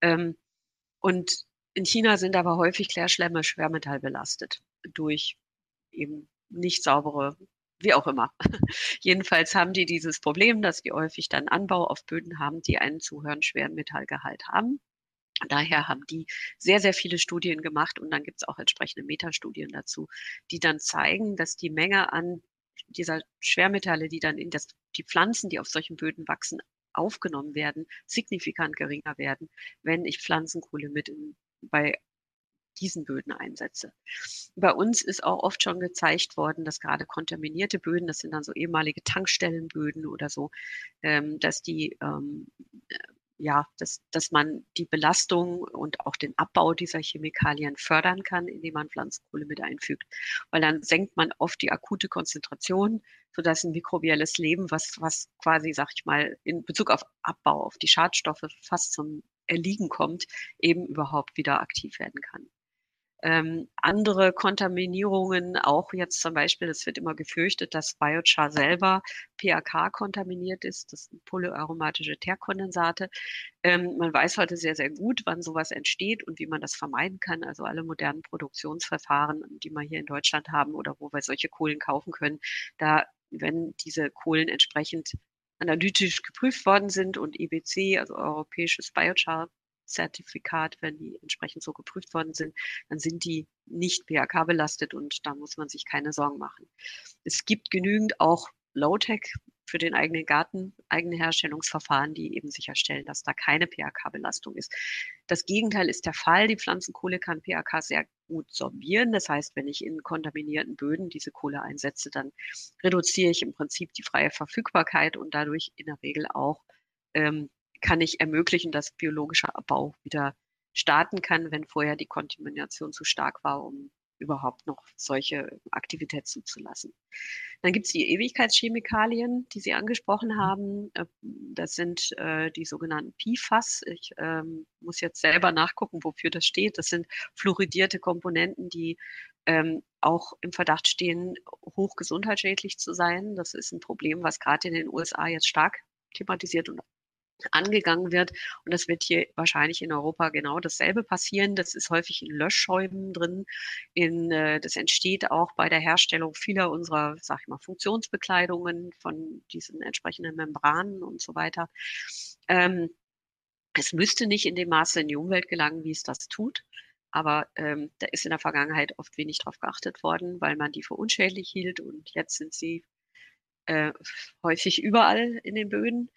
Ähm, und in China sind aber häufig Klärschlämme schwermetallbelastet durch eben nicht saubere, wie auch immer. Jedenfalls haben die dieses Problem, dass die häufig dann Anbau auf Böden haben, die einen zu höheren Schwermetallgehalt haben. Daher haben die sehr, sehr viele Studien gemacht und dann gibt es auch entsprechende Metastudien dazu, die dann zeigen, dass die Menge an dieser Schwermetalle, die dann in das, die Pflanzen, die auf solchen Böden wachsen, aufgenommen werden, signifikant geringer werden, wenn ich Pflanzenkohle mit in, bei diesen Böden einsetze. Bei uns ist auch oft schon gezeigt worden, dass gerade kontaminierte Böden, das sind dann so ehemalige Tankstellenböden oder so, ähm, dass die ähm, ja, dass, dass man die Belastung und auch den Abbau dieser Chemikalien fördern kann, indem man Pflanzenkohle mit einfügt. Weil dann senkt man oft die akute Konzentration, sodass ein mikrobielles Leben, was, was quasi, sag ich mal, in Bezug auf Abbau, auf die Schadstoffe fast zum Erliegen kommt, eben überhaupt wieder aktiv werden kann. Ähm, andere Kontaminierungen, auch jetzt zum Beispiel, es wird immer gefürchtet, dass Biochar selber PAK kontaminiert ist, das sind polyaromatische Teerkondensate. Ähm, man weiß heute sehr, sehr gut, wann sowas entsteht und wie man das vermeiden kann. Also alle modernen Produktionsverfahren, die wir hier in Deutschland haben oder wo wir solche Kohlen kaufen können, da wenn diese Kohlen entsprechend analytisch geprüft worden sind und EBC, also europäisches Biochar Zertifikat, wenn die entsprechend so geprüft worden sind, dann sind die nicht PHK belastet und da muss man sich keine Sorgen machen. Es gibt genügend auch Low-Tech für den eigenen Garten, eigene Herstellungsverfahren, die eben sicherstellen, dass da keine PHK-Belastung ist. Das Gegenteil ist der Fall. Die Pflanzenkohle kann PHK sehr gut sorbieren. Das heißt, wenn ich in kontaminierten Böden diese Kohle einsetze, dann reduziere ich im Prinzip die freie Verfügbarkeit und dadurch in der Regel auch ähm, kann ich ermöglichen, dass biologischer Abbau wieder starten kann, wenn vorher die Kontamination zu stark war, um überhaupt noch solche Aktivität zuzulassen. Dann gibt es die Ewigkeitschemikalien, die Sie angesprochen mhm. haben. Äh, das sind äh, die sogenannten PFAS. Ich ähm, muss jetzt selber nachgucken, wofür das steht. Das sind fluoridierte Komponenten, die ähm, auch im Verdacht stehen, hochgesundheitsschädlich zu sein. Das ist ein Problem, was gerade in den USA jetzt stark thematisiert und angegangen wird. Und das wird hier wahrscheinlich in Europa genau dasselbe passieren. Das ist häufig in Löschschäuben drin. In, äh, das entsteht auch bei der Herstellung vieler unserer, sag ich mal, Funktionsbekleidungen von diesen entsprechenden Membranen und so weiter. Ähm, es müsste nicht in dem Maße in die Umwelt gelangen, wie es das tut. Aber ähm, da ist in der Vergangenheit oft wenig drauf geachtet worden, weil man die für unschädlich hielt. Und jetzt sind sie äh, häufig überall in den Böden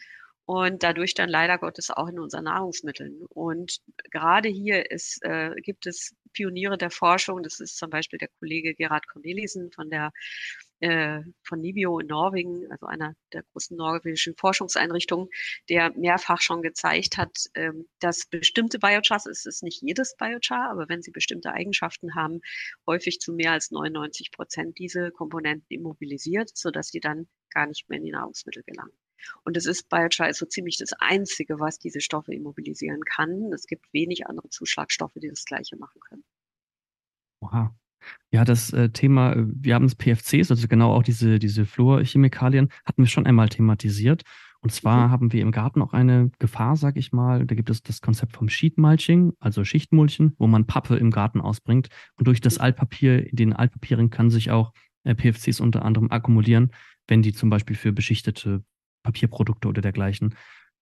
und dadurch dann leider Gottes auch in unseren Nahrungsmitteln. Und gerade hier ist, äh, gibt es Pioniere der Forschung. Das ist zum Beispiel der Kollege Gerhard Cornelissen von der äh, von Nibio in Norwegen, also einer der großen norwegischen Forschungseinrichtungen, der mehrfach schon gezeigt hat, ähm, dass bestimmte Biochars, es ist nicht jedes Biochar, aber wenn sie bestimmte Eigenschaften haben, häufig zu mehr als 99 Prozent diese Komponenten immobilisiert, sodass sie dann gar nicht mehr in die Nahrungsmittel gelangen. Und es ist Biochar ist so ziemlich das Einzige, was diese Stoffe immobilisieren kann. Es gibt wenig andere Zuschlagstoffe, die das Gleiche machen können. Oha. Ja, das äh, Thema, äh, wir haben es PFCs, also genau auch diese, diese Fluorchemikalien, hatten wir schon einmal thematisiert. Und zwar mhm. haben wir im Garten auch eine Gefahr, sag ich mal. Da gibt es das Konzept vom Sheet Mulching, also Schichtmulchen, wo man Pappe im Garten ausbringt. Und durch das mhm. Altpapier, in den Altpapieren kann sich auch äh, PFCs unter anderem akkumulieren, wenn die zum Beispiel für beschichtete Papierprodukte oder dergleichen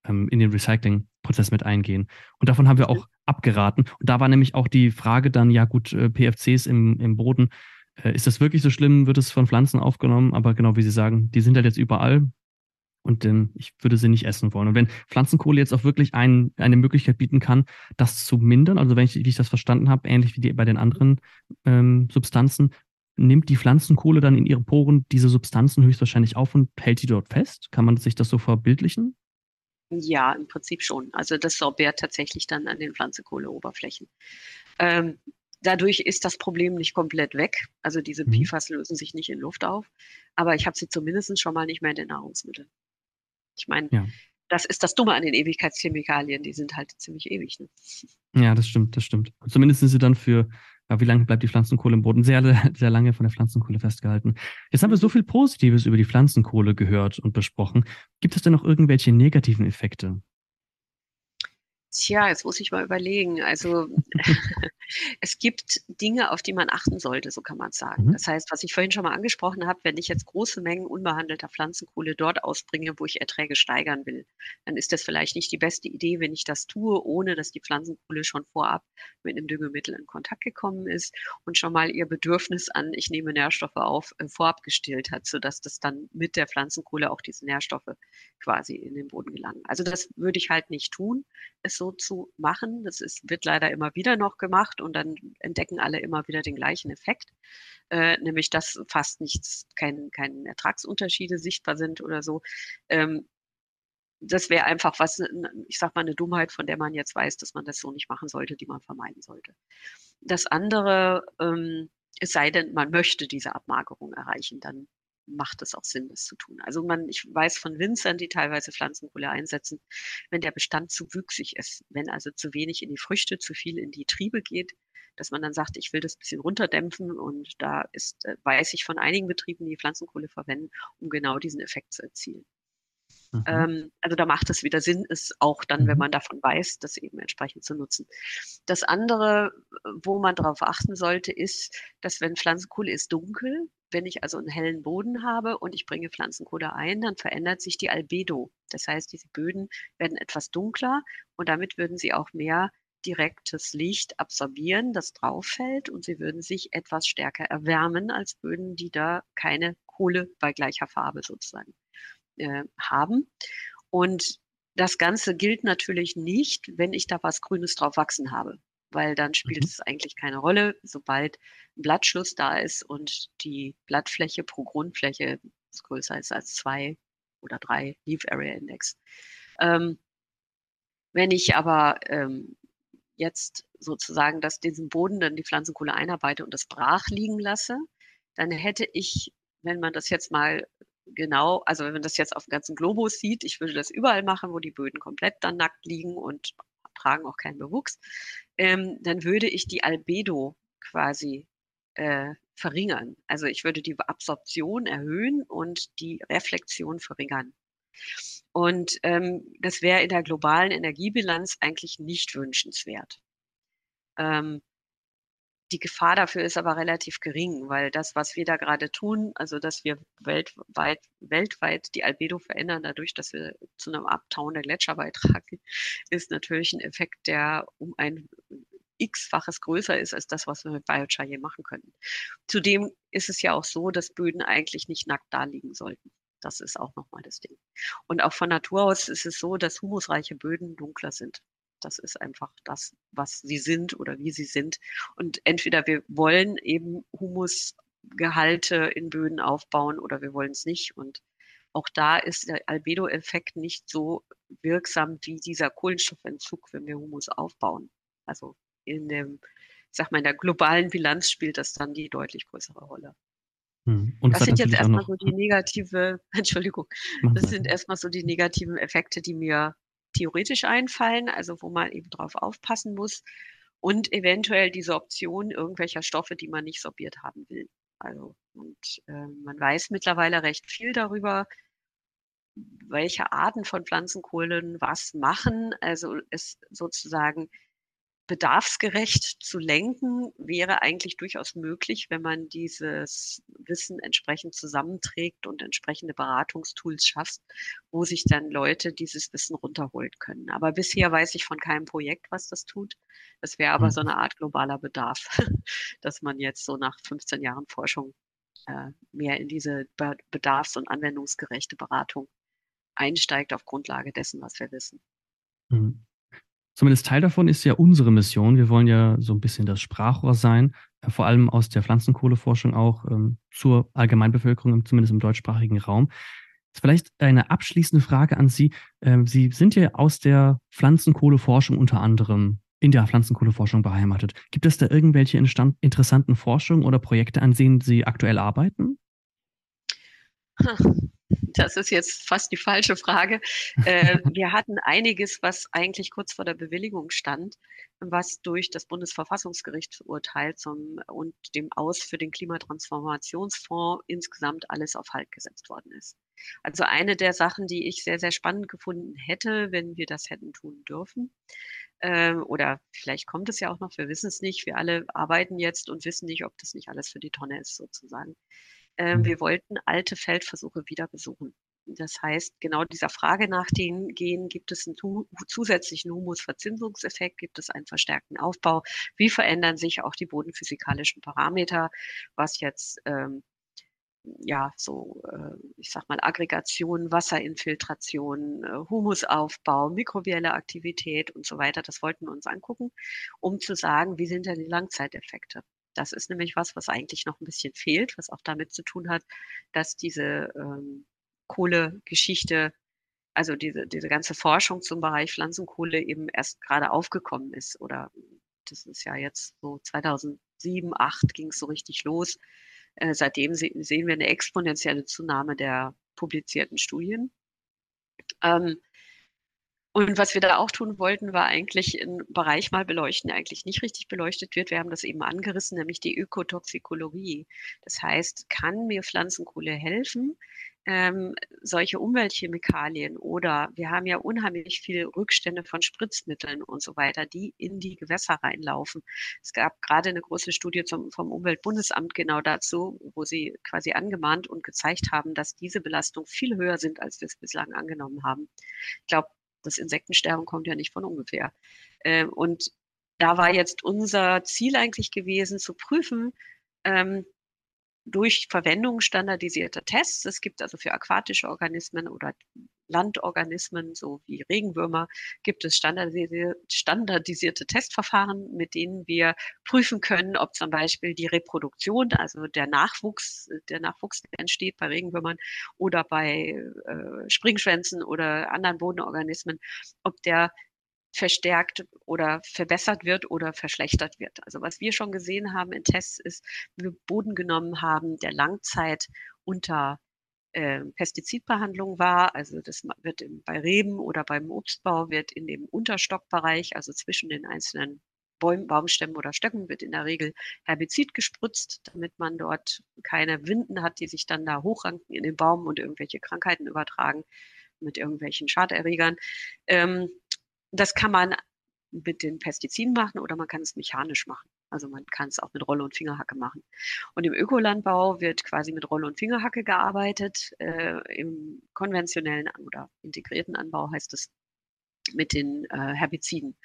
ähm, in den Recyclingprozess mit eingehen. Und davon haben wir auch abgeraten. Und da war nämlich auch die Frage dann, ja gut, äh, PFCs im, im Boden, äh, ist das wirklich so schlimm? Wird es von Pflanzen aufgenommen? Aber genau wie Sie sagen, die sind halt jetzt überall. Und ähm, ich würde sie nicht essen wollen. Und wenn Pflanzenkohle jetzt auch wirklich ein, eine Möglichkeit bieten kann, das zu mindern, also wenn ich, wie ich das verstanden habe, ähnlich wie die, bei den anderen ähm, Substanzen, nimmt die Pflanzenkohle dann in ihre Poren diese Substanzen höchstwahrscheinlich auf und hält die dort fest? Kann man sich das so verbildlichen? Ja, im Prinzip schon. Also das sorbiert tatsächlich dann an den Pflanzenkohleoberflächen. Ähm, dadurch ist das Problem nicht komplett weg. Also diese mhm. PFAS lösen sich nicht in Luft auf, aber ich habe sie zumindest schon mal nicht mehr in den Nahrungsmitteln. Ich meine, ja. das ist das Dumme an den Ewigkeitschemikalien, die sind halt ziemlich ewig. Ne? Ja, das stimmt, das stimmt. Zumindest sind sie dann für ja, wie lange bleibt die Pflanzenkohle im Boden? Sehr, sehr lange von der Pflanzenkohle festgehalten. Jetzt haben wir so viel Positives über die Pflanzenkohle gehört und besprochen. Gibt es denn noch irgendwelche negativen Effekte? Tja, jetzt muss ich mal überlegen. Also es gibt Dinge, auf die man achten sollte, so kann man sagen. Mhm. Das heißt, was ich vorhin schon mal angesprochen habe, wenn ich jetzt große Mengen unbehandelter Pflanzenkohle dort ausbringe, wo ich Erträge steigern will, dann ist das vielleicht nicht die beste Idee, wenn ich das tue, ohne dass die Pflanzenkohle schon vorab mit einem Düngemittel in Kontakt gekommen ist und schon mal ihr Bedürfnis an, ich nehme Nährstoffe auf, äh, vorab gestillt hat, sodass das dann mit der Pflanzenkohle auch diese Nährstoffe quasi in den Boden gelangen. Also das würde ich halt nicht tun. Es so zu machen. Das ist, wird leider immer wieder noch gemacht und dann entdecken alle immer wieder den gleichen Effekt, äh, nämlich dass fast nichts, kein, keine Ertragsunterschiede sichtbar sind oder so. Ähm, das wäre einfach was, ich sag mal, eine Dummheit, von der man jetzt weiß, dass man das so nicht machen sollte, die man vermeiden sollte. Das andere, ähm, es sei denn, man möchte diese Abmagerung erreichen, dann macht es auch Sinn, das zu tun. Also man, ich weiß von Winzern, die teilweise Pflanzenkohle einsetzen, wenn der Bestand zu wüchsig ist, wenn also zu wenig in die Früchte, zu viel in die Triebe geht, dass man dann sagt, ich will das bisschen runterdämpfen und da ist, äh, weiß ich von einigen Betrieben, die Pflanzenkohle verwenden, um genau diesen Effekt zu erzielen. Mhm. Ähm, also da macht es wieder Sinn, es auch dann, mhm. wenn man davon weiß, das eben entsprechend zu nutzen. Das andere, wo man darauf achten sollte, ist, dass wenn Pflanzenkohle ist dunkel, wenn ich also einen hellen Boden habe und ich bringe Pflanzenkohle ein, dann verändert sich die Albedo. Das heißt, diese Böden werden etwas dunkler und damit würden sie auch mehr direktes Licht absorbieren, das drauf fällt und sie würden sich etwas stärker erwärmen als Böden, die da keine Kohle bei gleicher Farbe sozusagen äh, haben. Und das Ganze gilt natürlich nicht, wenn ich da was Grünes drauf wachsen habe weil dann spielt mhm. es eigentlich keine Rolle, sobald ein Blattschluss da ist und die Blattfläche pro Grundfläche größer ist als zwei oder drei Leaf Area Index. Ähm, Wenn ich aber ähm, jetzt sozusagen dass diesen Boden dann die Pflanzenkohle einarbeite und das brach liegen lasse, dann hätte ich, wenn man das jetzt mal genau, also wenn man das jetzt auf dem ganzen Globus sieht, ich würde das überall machen, wo die Böden komplett dann nackt liegen und tragen auch keinen Bewuchs, ähm, dann würde ich die Albedo quasi äh, verringern. Also ich würde die Absorption erhöhen und die Reflexion verringern. Und ähm, das wäre in der globalen Energiebilanz eigentlich nicht wünschenswert. Ähm, die Gefahr dafür ist aber relativ gering, weil das, was wir da gerade tun, also dass wir weltweit, weltweit die Albedo verändern, dadurch, dass wir zu einem Abtauen der Gletscher beitragen, ist natürlich ein Effekt, der um ein x-faches größer ist als das, was wir mit Biochar je machen können. Zudem ist es ja auch so, dass Böden eigentlich nicht nackt da liegen sollten. Das ist auch nochmal das Ding. Und auch von Natur aus ist es so, dass humusreiche Böden dunkler sind. Das ist einfach das, was sie sind oder wie sie sind. Und entweder wir wollen eben Humusgehalte in Böden aufbauen oder wir wollen es nicht. Und auch da ist der Albedo-Effekt nicht so wirksam wie dieser Kohlenstoffentzug, wenn wir Humus aufbauen. Also in dem, ich sag mal, in der globalen Bilanz spielt das dann die deutlich größere Rolle. Hm. Und das, das sind jetzt erstmal so die negative, Entschuldigung, das sind erstmal so die negativen Effekte, die mir theoretisch einfallen, also wo man eben drauf aufpassen muss und eventuell diese Option irgendwelcher Stoffe, die man nicht sorbiert haben will. Also und äh, man weiß mittlerweile recht viel darüber, welche Arten von Pflanzenkohlen was machen. Also es sozusagen bedarfsgerecht zu lenken, wäre eigentlich durchaus möglich, wenn man dieses Wissen entsprechend zusammenträgt und entsprechende Beratungstools schafft, wo sich dann Leute dieses Wissen runterholen können. Aber bisher weiß ich von keinem Projekt, was das tut. Das wäre aber so mhm. eine Art globaler Bedarf, dass man jetzt so nach 15 Jahren Forschung äh, mehr in diese bedarfs- und anwendungsgerechte Beratung einsteigt auf Grundlage dessen, was wir wissen. Mhm. Zumindest Teil davon ist ja unsere Mission. Wir wollen ja so ein bisschen das Sprachrohr sein, äh, vor allem aus der Pflanzenkohleforschung auch ähm, zur Allgemeinbevölkerung, zumindest im deutschsprachigen Raum. Vielleicht eine abschließende Frage an Sie. Ähm, Sie sind ja aus der Pflanzenkohleforschung unter anderem in der Pflanzenkohleforschung beheimatet. Gibt es da irgendwelche interessanten Forschungen oder Projekte, an denen Sie aktuell arbeiten? Das ist jetzt fast die falsche Frage. Äh, wir hatten einiges, was eigentlich kurz vor der Bewilligung stand, was durch das Bundesverfassungsgerichtsurteil zum, und dem Aus für den Klimatransformationsfonds insgesamt alles auf Halt gesetzt worden ist. Also eine der Sachen, die ich sehr, sehr spannend gefunden hätte, wenn wir das hätten tun dürfen, äh, oder vielleicht kommt es ja auch noch, wir wissen es nicht. Wir alle arbeiten jetzt und wissen nicht, ob das nicht alles für die Tonne ist, sozusagen. Ähm, mhm. Wir wollten alte Feldversuche wieder besuchen. Das heißt, genau dieser Frage nachgehen, gibt es einen zusätzlichen Humusverzinsungseffekt, gibt es einen verstärkten Aufbau, wie verändern sich auch die bodenphysikalischen Parameter, was jetzt ähm, ja, so, äh, ich sag mal, Aggregation, Wasserinfiltration, äh, Humusaufbau, mikrobielle Aktivität und so weiter. Das wollten wir uns angucken, um zu sagen, wie sind denn die Langzeiteffekte? Das ist nämlich was, was eigentlich noch ein bisschen fehlt, was auch damit zu tun hat, dass diese ähm, Kohlegeschichte, also diese, diese ganze Forschung zum Bereich Pflanzenkohle eben erst gerade aufgekommen ist. Oder das ist ja jetzt so 2007, 2008 ging es so richtig los. Äh, seitdem se sehen wir eine exponentielle Zunahme der publizierten Studien. Ähm, und was wir da auch tun wollten, war eigentlich einen Bereich mal beleuchten, der eigentlich nicht richtig beleuchtet wird. Wir haben das eben angerissen, nämlich die Ökotoxikologie. Das heißt, kann mir Pflanzenkohle helfen, ähm, solche Umweltchemikalien oder wir haben ja unheimlich viele Rückstände von Spritzmitteln und so weiter, die in die Gewässer reinlaufen. Es gab gerade eine große Studie zum, vom Umweltbundesamt genau dazu, wo sie quasi angemahnt und gezeigt haben, dass diese Belastungen viel höher sind, als wir es bislang angenommen haben. Ich glaube, das Insektensterben kommt ja nicht von ungefähr. Ähm, und da war jetzt unser Ziel eigentlich gewesen, zu prüfen, ähm, durch Verwendung standardisierter Tests. Es gibt also für aquatische Organismen oder Landorganismen, so wie Regenwürmer, gibt es standardisierte Testverfahren, mit denen wir prüfen können, ob zum Beispiel die Reproduktion, also der Nachwuchs, der Nachwuchs, entsteht bei Regenwürmern oder bei äh, Springschwänzen oder anderen Bodenorganismen, ob der verstärkt oder verbessert wird oder verschlechtert wird. Also was wir schon gesehen haben in Tests ist, wir Boden genommen haben, der Langzeit unter äh, Pestizidbehandlung war. Also das wird im, bei Reben oder beim Obstbau wird in dem Unterstockbereich, also zwischen den einzelnen Bäumen, Baumstämmen oder Stöcken wird in der Regel Herbizid gespritzt, damit man dort keine Winden hat, die sich dann da hochranken in den Baum und irgendwelche Krankheiten übertragen mit irgendwelchen Schaderregern. Ähm, das kann man mit den Pestiziden machen oder man kann es mechanisch machen. Also man kann es auch mit Rolle und Fingerhacke machen. Und im Ökolandbau wird quasi mit Rolle und Fingerhacke gearbeitet. Äh, Im konventionellen oder integrierten Anbau heißt es mit den äh, Herbiziden.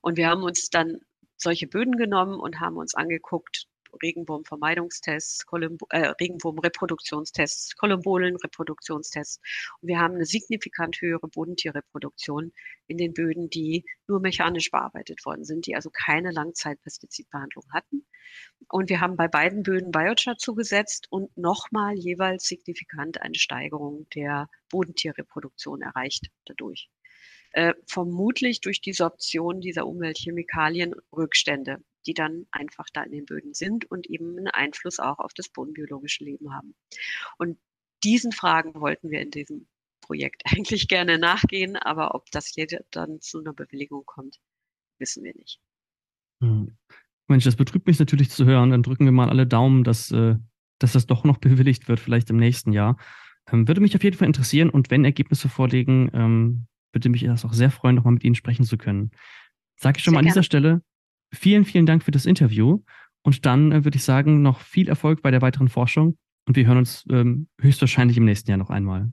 Und wir haben uns dann solche Böden genommen und haben uns angeguckt, Regenwurmvermeidungstests, Kolumbo, äh, Regenwurmreproduktionstests, Kolumbolenreproduktionstests. Und wir haben eine signifikant höhere Bodentierreproduktion in den Böden, die nur mechanisch bearbeitet worden sind, die also keine Langzeitpestizidbehandlung hatten. Und wir haben bei beiden Böden Biochar zugesetzt und nochmal jeweils signifikant eine Steigerung der Bodentierreproduktion erreicht dadurch. Äh, vermutlich durch die Sorption dieser Umweltchemikalien Rückstände die dann einfach da in den Böden sind und eben einen Einfluss auch auf das bodenbiologische Leben haben. Und diesen Fragen wollten wir in diesem Projekt eigentlich gerne nachgehen, aber ob das hier dann zu einer Bewilligung kommt, wissen wir nicht. Hm. Mensch, das betrübt mich natürlich zu hören. Dann drücken wir mal alle Daumen, dass, äh, dass das doch noch bewilligt wird, vielleicht im nächsten Jahr. Ähm, würde mich auf jeden Fall interessieren und wenn Ergebnisse vorliegen, ähm, würde mich das auch sehr freuen, nochmal mit Ihnen sprechen zu können. Sage ich schon sehr mal an gerne. dieser Stelle vielen, vielen Dank für das Interview. Und dann äh, würde ich sagen, noch viel Erfolg bei der weiteren Forschung. Und wir hören uns ähm, höchstwahrscheinlich im nächsten Jahr noch einmal.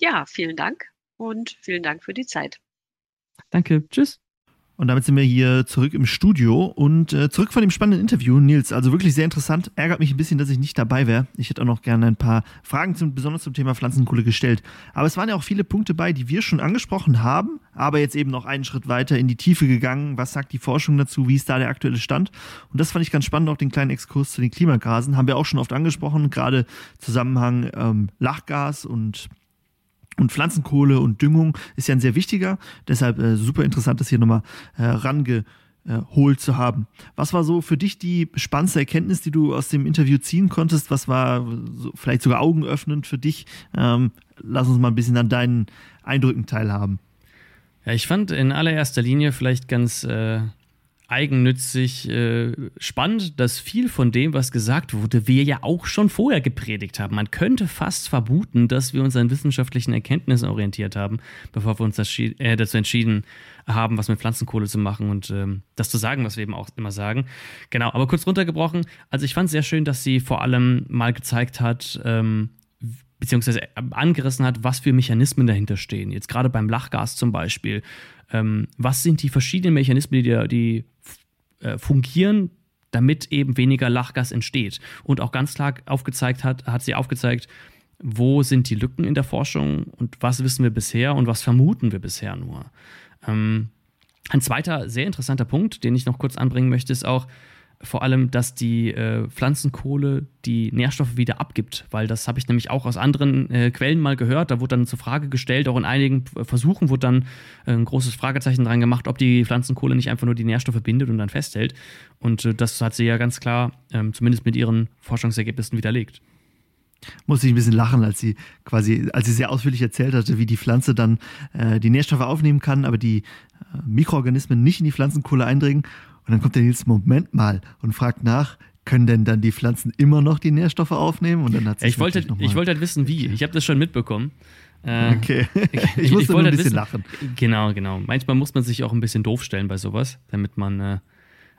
Ja, vielen Dank und vielen Dank für die Zeit. Danke. Tschüss. Und damit sind wir hier zurück im Studio und äh, zurück von dem spannenden Interview, Nils. Also wirklich sehr interessant. Ärgert mich ein bisschen, dass ich nicht dabei wäre. Ich hätte auch noch gerne ein paar Fragen zum, besonders zum Thema Pflanzenkohle gestellt. Aber es waren ja auch viele Punkte bei, die wir schon angesprochen haben, aber jetzt eben noch einen Schritt weiter in die Tiefe gegangen. Was sagt die Forschung dazu? Wie ist da der aktuelle Stand? Und das fand ich ganz spannend, auch den kleinen Exkurs zu den Klimagasen. Haben wir auch schon oft angesprochen, gerade Zusammenhang ähm, Lachgas und und Pflanzenkohle und Düngung ist ja ein sehr wichtiger. Deshalb äh, super interessant, das hier nochmal äh, rangeholt zu haben. Was war so für dich die spannendste Erkenntnis, die du aus dem Interview ziehen konntest? Was war so, vielleicht sogar augenöffnend für dich? Ähm, lass uns mal ein bisschen an deinen Eindrücken teilhaben. Ja, ich fand in allererster Linie vielleicht ganz äh, eigennützig äh, spannend, dass viel von dem, was gesagt wurde, wir ja auch schon vorher gepredigt haben. Man könnte fast vermuten, dass wir uns an wissenschaftlichen Erkenntnissen orientiert haben, bevor wir uns äh, dazu entschieden haben, was mit Pflanzenkohle zu machen und ähm, das zu sagen, was wir eben auch immer sagen. Genau, aber kurz runtergebrochen. Also ich fand es sehr schön, dass sie vor allem mal gezeigt hat, ähm, beziehungsweise angerissen hat, was für Mechanismen dahinter stehen. Jetzt gerade beim Lachgas zum Beispiel. Ähm, was sind die verschiedenen Mechanismen, die, die äh, fungieren, damit eben weniger Lachgas entsteht? Und auch ganz klar aufgezeigt hat, hat sie aufgezeigt, wo sind die Lücken in der Forschung und was wissen wir bisher und was vermuten wir bisher nur. Ähm, ein zweiter sehr interessanter Punkt, den ich noch kurz anbringen möchte, ist auch, vor allem, dass die äh, Pflanzenkohle die Nährstoffe wieder abgibt, weil das habe ich nämlich auch aus anderen äh, Quellen mal gehört. Da wurde dann zur Frage gestellt, auch in einigen Versuchen wurde dann äh, ein großes Fragezeichen dran gemacht, ob die Pflanzenkohle nicht einfach nur die Nährstoffe bindet und dann festhält. Und äh, das hat sie ja ganz klar, ähm, zumindest mit ihren Forschungsergebnissen widerlegt musste ich ein bisschen lachen, als sie quasi, als sie sehr ausführlich erzählt hatte, wie die Pflanze dann äh, die Nährstoffe aufnehmen kann, aber die äh, Mikroorganismen nicht in die Pflanzenkohle eindringen. Und dann kommt der Nils, Moment mal, und fragt nach, können denn dann die Pflanzen immer noch die Nährstoffe aufnehmen? Und dann hat ich wollte, ich wollte halt wissen, wie. Ich habe das schon mitbekommen. Äh, okay. ich musste ich nur ein halt bisschen wissen, lachen. Genau, genau. Manchmal muss man sich auch ein bisschen doof stellen bei sowas, damit man äh,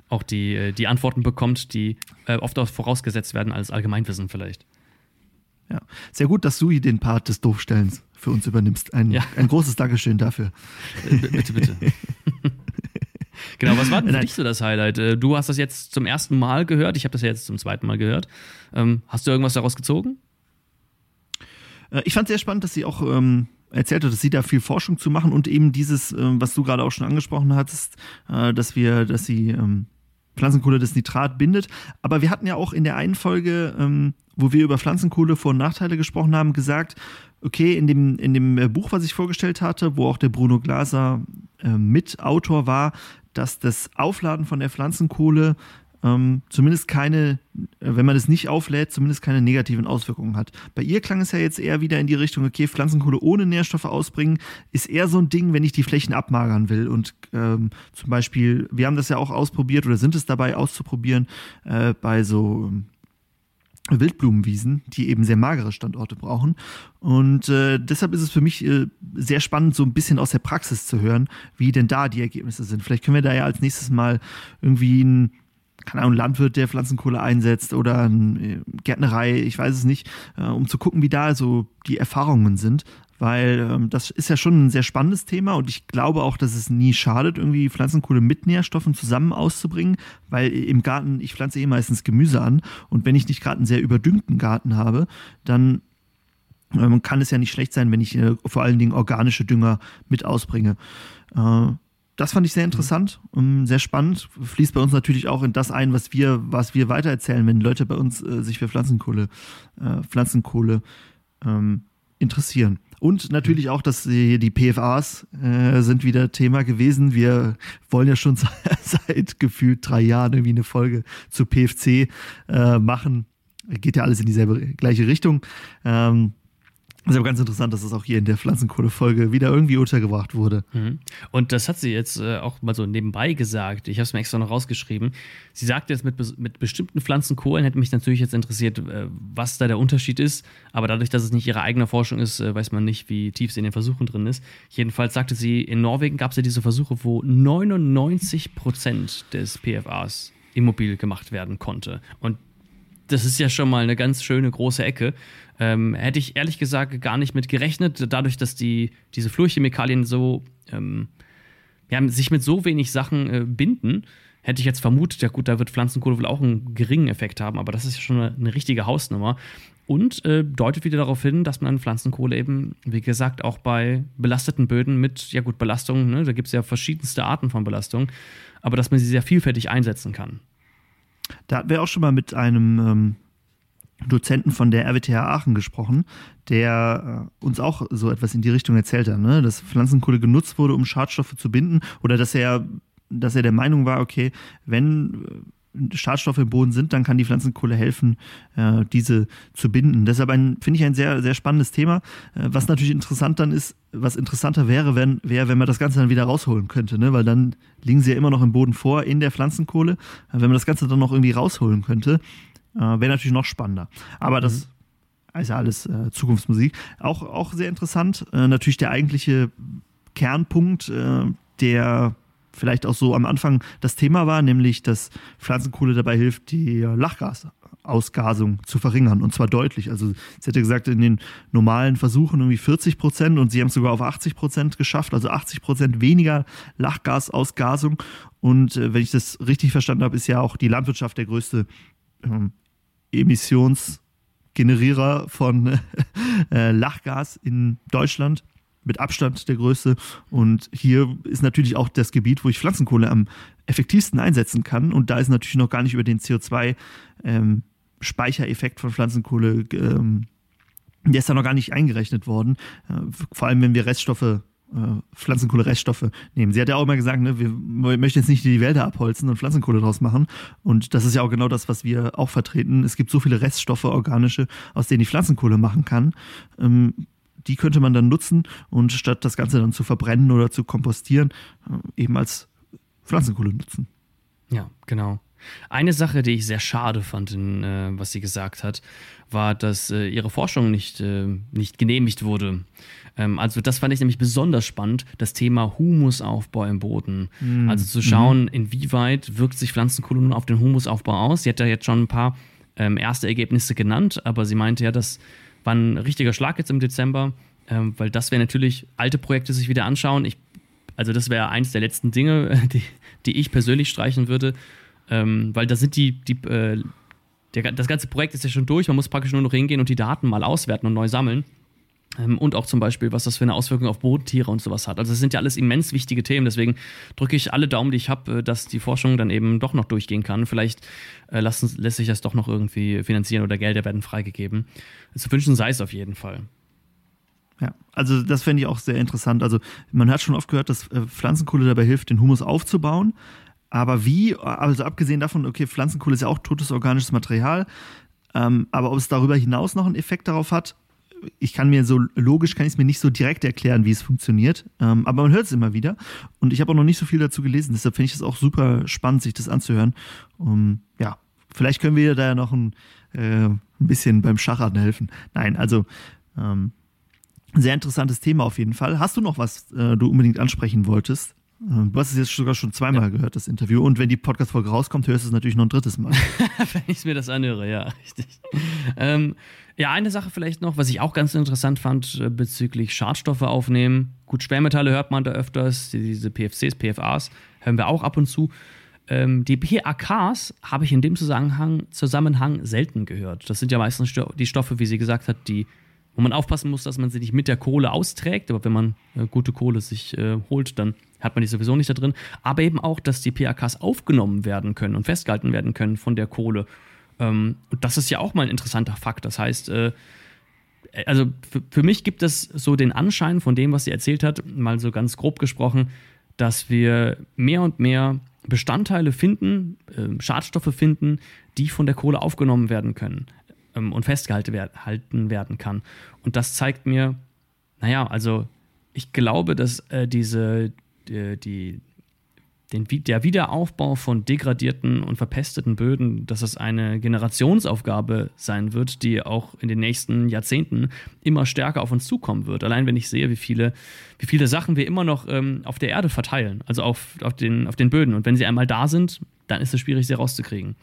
auch die, äh, die Antworten bekommt, die äh, oft auch vorausgesetzt werden als Allgemeinwissen vielleicht. Ja, sehr gut, dass du den Part des Doofstellens für uns übernimmst. Ein, ja. ein großes Dankeschön dafür. Äh, bitte, bitte. Genau, was war denn für dich so das Highlight? Äh, du hast das jetzt zum ersten Mal gehört, ich habe das ja jetzt zum zweiten Mal gehört. Ähm, hast du irgendwas daraus gezogen? Äh, ich fand es sehr spannend, dass sie auch ähm, erzählt hat, dass sie da viel Forschung zu machen und eben dieses, ähm, was du gerade auch schon angesprochen hattest, äh, dass wir, dass sie ähm, Pflanzenkohle das Nitrat bindet. Aber wir hatten ja auch in der einen Folge, ähm, wo wir über Pflanzenkohle Vor- und Nachteile gesprochen haben, gesagt, okay, in dem, in dem äh, Buch, was ich vorgestellt hatte, wo auch der Bruno Glaser äh, Mitautor war, dass das Aufladen von der Pflanzenkohle ähm, zumindest keine, äh, wenn man es nicht auflädt, zumindest keine negativen Auswirkungen hat. Bei ihr klang es ja jetzt eher wieder in die Richtung, okay, Pflanzenkohle ohne Nährstoffe ausbringen, ist eher so ein Ding, wenn ich die Flächen abmagern will. Und ähm, zum Beispiel, wir haben das ja auch ausprobiert oder sind es dabei auszuprobieren äh, bei so ähm, Wildblumenwiesen, die eben sehr magere Standorte brauchen. Und äh, deshalb ist es für mich äh, sehr spannend, so ein bisschen aus der Praxis zu hören, wie denn da die Ergebnisse sind. Vielleicht können wir da ja als nächstes mal irgendwie ein keine Ahnung, Landwirt, der Pflanzenkohle einsetzt oder eine äh, Gärtnerei, ich weiß es nicht, äh, um zu gucken, wie da so die Erfahrungen sind. Weil ähm, das ist ja schon ein sehr spannendes Thema und ich glaube auch, dass es nie schadet, irgendwie Pflanzenkohle mit Nährstoffen zusammen auszubringen, weil im Garten, ich pflanze eh meistens Gemüse an und wenn ich nicht gerade einen sehr überdüngten Garten habe, dann ähm, kann es ja nicht schlecht sein, wenn ich äh, vor allen Dingen organische Dünger mit ausbringe. Äh, das fand ich sehr interessant und sehr spannend. Fließt bei uns natürlich auch in das ein, was wir, was wir weitererzählen, wenn Leute bei uns äh, sich für Pflanzenkohle, äh, Pflanzenkohle ähm, interessieren. Und natürlich auch, dass die, die PFAs äh, sind wieder Thema gewesen. Wir wollen ja schon seit gefühlt drei Jahren irgendwie eine Folge zu PFC äh, machen. Geht ja alles in dieselbe gleiche Richtung. Ähm, ist aber ganz interessant, dass es auch hier in der Pflanzenkohle-Folge wieder irgendwie untergebracht wurde. Mhm. Und das hat sie jetzt äh, auch mal so nebenbei gesagt. Ich habe es mir extra noch rausgeschrieben. Sie sagt jetzt, mit, mit bestimmten Pflanzenkohlen hätte mich natürlich jetzt interessiert, äh, was da der Unterschied ist. Aber dadurch, dass es nicht ihre eigene Forschung ist, äh, weiß man nicht, wie tief sie in den Versuchen drin ist. Jedenfalls sagte sie, in Norwegen gab es ja diese Versuche, wo 99 Prozent des PFAs immobil gemacht werden konnte. Und das ist ja schon mal eine ganz schöne große Ecke. Ähm, hätte ich ehrlich gesagt gar nicht mit gerechnet, dadurch, dass die, diese Fluorchemikalien so ähm, ja, sich mit so wenig Sachen äh, binden, hätte ich jetzt vermutet, ja gut, da wird Pflanzenkohle wohl auch einen geringen Effekt haben, aber das ist ja schon eine, eine richtige Hausnummer. Und äh, deutet wieder darauf hin, dass man Pflanzenkohle eben, wie gesagt, auch bei belasteten Böden mit, ja gut, Belastungen, ne, da gibt es ja verschiedenste Arten von Belastung, aber dass man sie sehr vielfältig einsetzen kann. Da hatten wir auch schon mal mit einem ähm, Dozenten von der RWTH Aachen gesprochen, der äh, uns auch so etwas in die Richtung erzählt hat, ne? dass Pflanzenkohle genutzt wurde, um Schadstoffe zu binden oder dass er, dass er der Meinung war, okay, wenn Schadstoffe im Boden sind, dann kann die Pflanzenkohle helfen, äh, diese zu binden. Deshalb finde ich ein sehr, sehr spannendes Thema. Äh, was natürlich interessant dann ist, was interessanter wäre, wenn, wäre, wenn man das Ganze dann wieder rausholen könnte, ne? weil dann liegen sie ja immer noch im Boden vor in der Pflanzenkohle. Äh, wenn man das Ganze dann noch irgendwie rausholen könnte, äh, Wäre natürlich noch spannender. Aber das mhm. ist ja alles äh, Zukunftsmusik. Auch, auch sehr interessant. Äh, natürlich der eigentliche Kernpunkt, der vielleicht auch so am Anfang das Thema war, nämlich dass Pflanzenkohle dabei hilft, die Lachgasausgasung zu verringern und zwar deutlich. Also sie hätte gesagt, in den normalen Versuchen irgendwie 40 Prozent und sie haben es sogar auf 80 Prozent geschafft, also 80 Prozent weniger Lachgasausgasung. Und äh, wenn ich das richtig verstanden habe, ist ja auch die Landwirtschaft der größte ähm, Emissionsgenerierer von äh, Lachgas in Deutschland. Mit Abstand der größte. Und hier ist natürlich auch das Gebiet, wo ich Pflanzenkohle am effektivsten einsetzen kann. Und da ist natürlich noch gar nicht über den CO2-Speichereffekt ähm, von Pflanzenkohle, ähm, der ist da noch gar nicht eingerechnet worden. Äh, vor allem, wenn wir Reststoffe äh, Pflanzenkohle-Reststoffe nehmen. Sie hat ja auch immer gesagt, ne, wir möchten jetzt nicht die Wälder abholzen und Pflanzenkohle draus machen. Und das ist ja auch genau das, was wir auch vertreten. Es gibt so viele Reststoffe, organische, aus denen die Pflanzenkohle machen kann. Ähm, die könnte man dann nutzen und statt das Ganze dann zu verbrennen oder zu kompostieren, äh, eben als Pflanzenkohle nutzen. Ja, genau. Eine Sache, die ich sehr schade fand, in, äh, was sie gesagt hat, war, dass äh, ihre Forschung nicht, äh, nicht genehmigt wurde. Ähm, also das fand ich nämlich besonders spannend, das Thema Humusaufbau im Boden. Mhm. Also zu schauen, mhm. inwieweit wirkt sich Pflanzenkohle nun auf den Humusaufbau aus. Sie hat ja jetzt schon ein paar ähm, erste Ergebnisse genannt, aber sie meinte ja, das war ein richtiger Schlag jetzt im Dezember, ähm, weil das wäre natürlich alte Projekte sich wieder anschauen. Ich, also das wäre eins der letzten Dinge, die, die ich persönlich streichen würde, ähm, weil da sind die, die äh, der, das ganze Projekt ist ja schon durch, man muss praktisch nur noch hingehen und die Daten mal auswerten und neu sammeln. Ähm, und auch zum Beispiel, was das für eine Auswirkung auf Bodentiere und sowas hat. Also, das sind ja alles immens wichtige Themen. Deswegen drücke ich alle Daumen, die ich habe, äh, dass die Forschung dann eben doch noch durchgehen kann. Vielleicht äh, lassen, lässt sich das doch noch irgendwie finanzieren oder Gelder werden freigegeben. Zu wünschen sei es auf jeden Fall. Ja, also das fände ich auch sehr interessant. Also man hat schon oft gehört, dass äh, Pflanzenkohle dabei hilft, den Humus aufzubauen. Aber wie, also abgesehen davon, okay, Pflanzenkohle ist ja auch totes organisches Material, ähm, aber ob es darüber hinaus noch einen Effekt darauf hat, ich kann mir so logisch kann ich es mir nicht so direkt erklären, wie es funktioniert, ähm, aber man hört es immer wieder und ich habe auch noch nicht so viel dazu gelesen, deshalb finde ich es auch super spannend, sich das anzuhören. Um, ja, vielleicht können wir da ja noch ein, äh, ein bisschen beim Schachern helfen. Nein, also ähm, sehr interessantes Thema auf jeden Fall. Hast du noch was äh, du unbedingt ansprechen wolltest? Du hast es jetzt sogar schon zweimal ja. gehört, das Interview. Und wenn die Podcast-Folge rauskommt, hörst du es natürlich noch ein drittes Mal. wenn ich mir das anhöre, ja, richtig. Ähm, ja, eine Sache vielleicht noch, was ich auch ganz interessant fand äh, bezüglich Schadstoffe aufnehmen. Gut, Schwermetalle hört man da öfters, diese PFCs, PFAs hören wir auch ab und zu. Ähm, die PAKs habe ich in dem Zusammenhang, Zusammenhang selten gehört. Das sind ja meistens die Stoffe, wie sie gesagt hat, die wo man aufpassen muss, dass man sie nicht mit der Kohle austrägt. Aber wenn man äh, gute Kohle sich äh, holt, dann hat man die sowieso nicht da drin. Aber eben auch, dass die PAKs aufgenommen werden können und festgehalten werden können von der Kohle. Ähm, und das ist ja auch mal ein interessanter Fakt. Das heißt, äh, also für, für mich gibt es so den Anschein von dem, was sie erzählt hat, mal so ganz grob gesprochen, dass wir mehr und mehr Bestandteile finden, äh, Schadstoffe finden, die von der Kohle aufgenommen werden können ähm, und festgehalten werden, werden kann. Und das zeigt mir, naja, also ich glaube, dass äh, diese, die, die, den, der Wiederaufbau von degradierten und verpesteten Böden, dass es eine Generationsaufgabe sein wird, die auch in den nächsten Jahrzehnten immer stärker auf uns zukommen wird. Allein wenn ich sehe, wie viele, wie viele Sachen wir immer noch ähm, auf der Erde verteilen, also auf, auf, den, auf den Böden. Und wenn sie einmal da sind, dann ist es schwierig, sie rauszukriegen.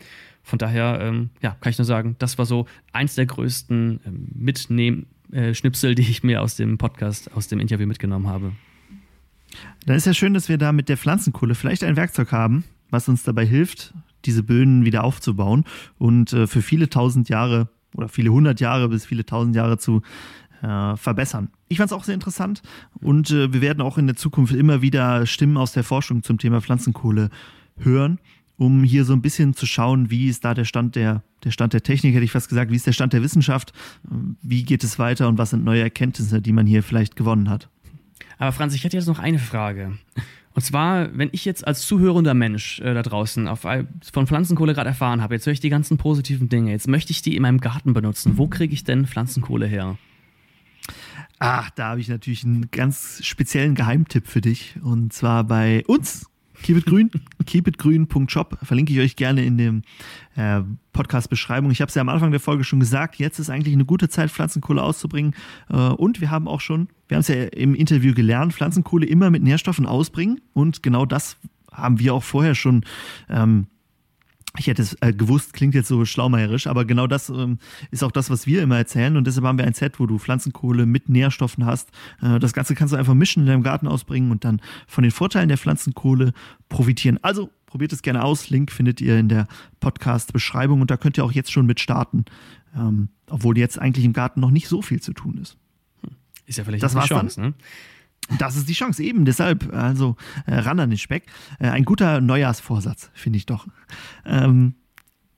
Von daher, ähm, ja, kann ich nur sagen, das war so eins der größten ähm, Mitnehm-Schnipsel, äh, die ich mir aus dem Podcast, aus dem Interview mitgenommen habe. Dann ist ja schön, dass wir da mit der Pflanzenkohle vielleicht ein Werkzeug haben, was uns dabei hilft, diese Böden wieder aufzubauen und äh, für viele tausend Jahre oder viele hundert Jahre bis viele tausend Jahre zu äh, verbessern. Ich fand es auch sehr interessant und äh, wir werden auch in der Zukunft immer wieder Stimmen aus der Forschung zum Thema Pflanzenkohle hören um hier so ein bisschen zu schauen, wie ist da der Stand der, der Stand der Technik, hätte ich fast gesagt, wie ist der Stand der Wissenschaft, wie geht es weiter und was sind neue Erkenntnisse, die man hier vielleicht gewonnen hat. Aber Franz, ich hätte jetzt noch eine Frage. Und zwar, wenn ich jetzt als zuhörender Mensch äh, da draußen auf, von Pflanzenkohle gerade erfahren habe, jetzt höre ich die ganzen positiven Dinge, jetzt möchte ich die in meinem Garten benutzen. Wo kriege ich denn Pflanzenkohle her? Ach, da habe ich natürlich einen ganz speziellen Geheimtipp für dich. Und zwar bei uns Keep it grün, keepitgrün.shop verlinke ich euch gerne in dem äh, Podcast-Beschreibung. Ich habe es ja am Anfang der Folge schon gesagt, jetzt ist eigentlich eine gute Zeit, Pflanzenkohle auszubringen. Äh, und wir haben auch schon, wir haben es ja im Interview gelernt, Pflanzenkohle immer mit Nährstoffen ausbringen. Und genau das haben wir auch vorher schon ähm, ich hätte es äh, gewusst, klingt jetzt so schlaumeierisch, aber genau das ähm, ist auch das, was wir immer erzählen. Und deshalb haben wir ein Set, wo du Pflanzenkohle mit Nährstoffen hast. Äh, das Ganze kannst du einfach mischen, in deinem Garten ausbringen und dann von den Vorteilen der Pflanzenkohle profitieren. Also probiert es gerne aus. Link findet ihr in der Podcast-Beschreibung und da könnt ihr auch jetzt schon mit starten. Ähm, obwohl jetzt eigentlich im Garten noch nicht so viel zu tun ist. Ist ja vielleicht das eine Chance, ne? Das ist die Chance, eben deshalb, also äh, ran an den Speck. Äh, ein guter Neujahrsvorsatz, finde ich doch. Ähm,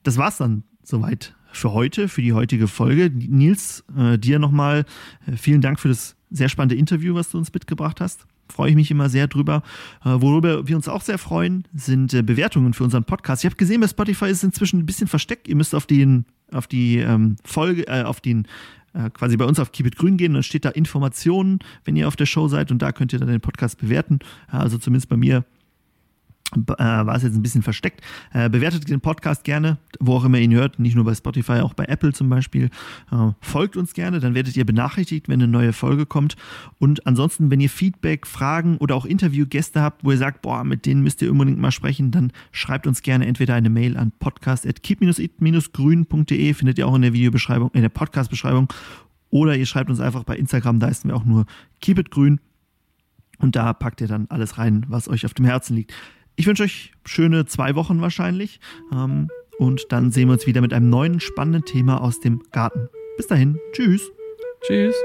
das war's dann soweit für heute, für die heutige Folge. Nils, äh, dir nochmal äh, vielen Dank für das sehr spannende Interview, was du uns mitgebracht hast. Freue ich mich immer sehr drüber. Äh, worüber wir uns auch sehr freuen, sind äh, Bewertungen für unseren Podcast. Ich habe gesehen, bei Spotify ist es inzwischen ein bisschen versteckt. Ihr müsst auf den auf die ähm, Folge, äh, auf den äh, quasi bei uns auf Keep It Grün gehen, dann steht da Informationen, wenn ihr auf der Show seid und da könnt ihr dann den Podcast bewerten. Also zumindest bei mir äh, war es jetzt ein bisschen versteckt. Äh, bewertet den Podcast gerne, wo auch immer ihr ihn hört, nicht nur bei Spotify, auch bei Apple zum Beispiel. Äh, folgt uns gerne, dann werdet ihr benachrichtigt, wenn eine neue Folge kommt. Und ansonsten, wenn ihr Feedback, Fragen oder auch Interviewgäste habt, wo ihr sagt, boah, mit denen müsst ihr unbedingt mal sprechen, dann schreibt uns gerne entweder eine Mail an podcast.keep-it-grün.de, findet ihr auch in der Videobeschreibung, in der Podcast-Beschreibung. Oder ihr schreibt uns einfach bei Instagram, da ist wir auch nur Keep It Grün. Und da packt ihr dann alles rein, was euch auf dem Herzen liegt. Ich wünsche euch schöne zwei Wochen wahrscheinlich. Ähm, und dann sehen wir uns wieder mit einem neuen spannenden Thema aus dem Garten. Bis dahin, tschüss. Tschüss.